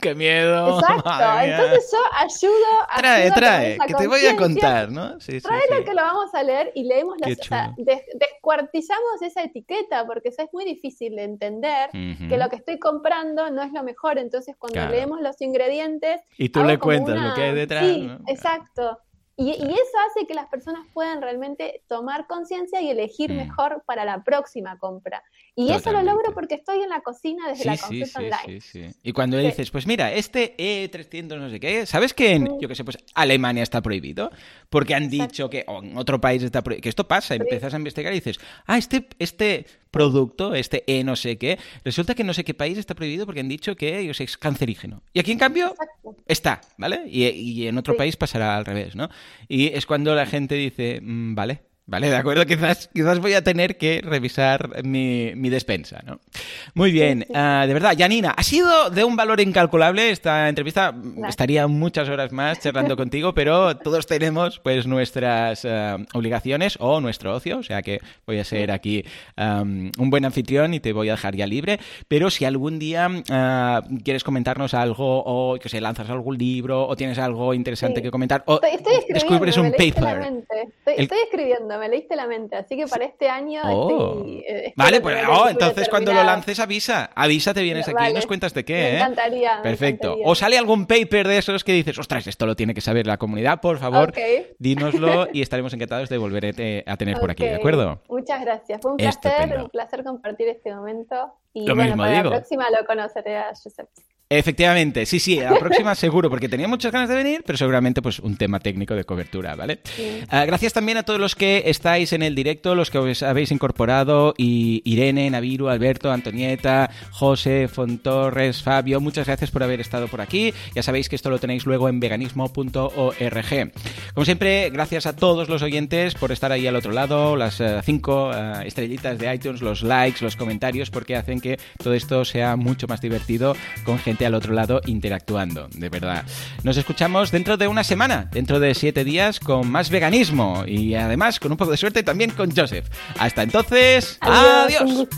¡Qué miedo! Exacto, entonces yo ayudo a... Trae, trae, que te voy a contar, ¿no? Sí, trae lo que lo vamos a leer y leemos las... O sea, descuartizamos esa etiqueta porque eso es muy difícil de entender, que lo que estoy comprando no es lo mejor, entonces cuando leemos los ingredientes... Y tú le cuentas lo que hay detrás. Sí, exacto. Y, eso hace que las personas puedan realmente tomar conciencia y elegir mm. mejor para la próxima compra. Y eso lo logro porque estoy en la cocina desde la consulta online. Y cuando dices, pues mira, este E300 no sé qué, ¿sabes que en, yo qué sé, pues Alemania está prohibido? Porque han dicho que o en otro país está prohibido. Que esto pasa, empiezas a investigar y dices, ah, este, este producto, este E no sé qué, resulta que no sé qué país está prohibido porque han dicho que es cancerígeno. Y aquí, en cambio, está, ¿vale? Y, y en otro país pasará al revés, ¿no? Y es cuando la gente dice, mm, vale, Vale, de acuerdo, quizás, quizás voy a tener que revisar mi, despensa, ¿no? Muy bien, ah, de verdad, Janina, ha sido de un valor incalculable esta entrevista. Estaría muchas horas más charlando contigo, pero todos tenemos pues nuestras ah, obligaciones o nuestro ocio, o sea que voy a ser aquí un buen anfitrión y te voy a dejar ya libre. Pero si algún día ah, quieres comentarnos algo o que se lanzas algún libro o tienes algo interesante que comentar o descubres un paper. estoy escribiendo me leíste la mente, así que para este año oh. eh, Vale, pues oh, entonces cuando lo lances avisa, avisa, te vienes aquí y nos cuentas de qué, me ¿eh? encantaría, Perfecto. O sale algún paper de esos que dices, ostras, esto lo tiene que saber la comunidad, por favor, dínoslo y estaremos encantados de volver a tener por aquí, ¿de acuerdo? Muchas gracias, fue un placer, un placer compartir este momento. Y bueno, para la próxima lo conoceré a Josep. Efectivamente, sí, sí, la próxima seguro, porque tenía muchas ganas de venir, pero seguramente pues un tema técnico de cobertura, ¿vale? Ah, gracias también a todos los que estáis en el directo, los que os habéis incorporado, y Irene, Naviru, Alberto, Antonieta, José, Fontorres, Fabio, muchas gracias por haber estado por aquí. Ya sabéis que esto lo tenéis luego en veganismo.org. Como siempre, gracias a todos los oyentes por estar ahí al otro lado, las eh, cinco eh, estrellitas de iTunes, los likes, los comentarios, porque hacen que todo esto sea mucho más divertido con gente al otro lado interactuando, de verdad. Nos escuchamos dentro de una semana, dentro de siete días, con más veganismo y además con un poco de suerte también con Joseph. Hasta entonces, adiós.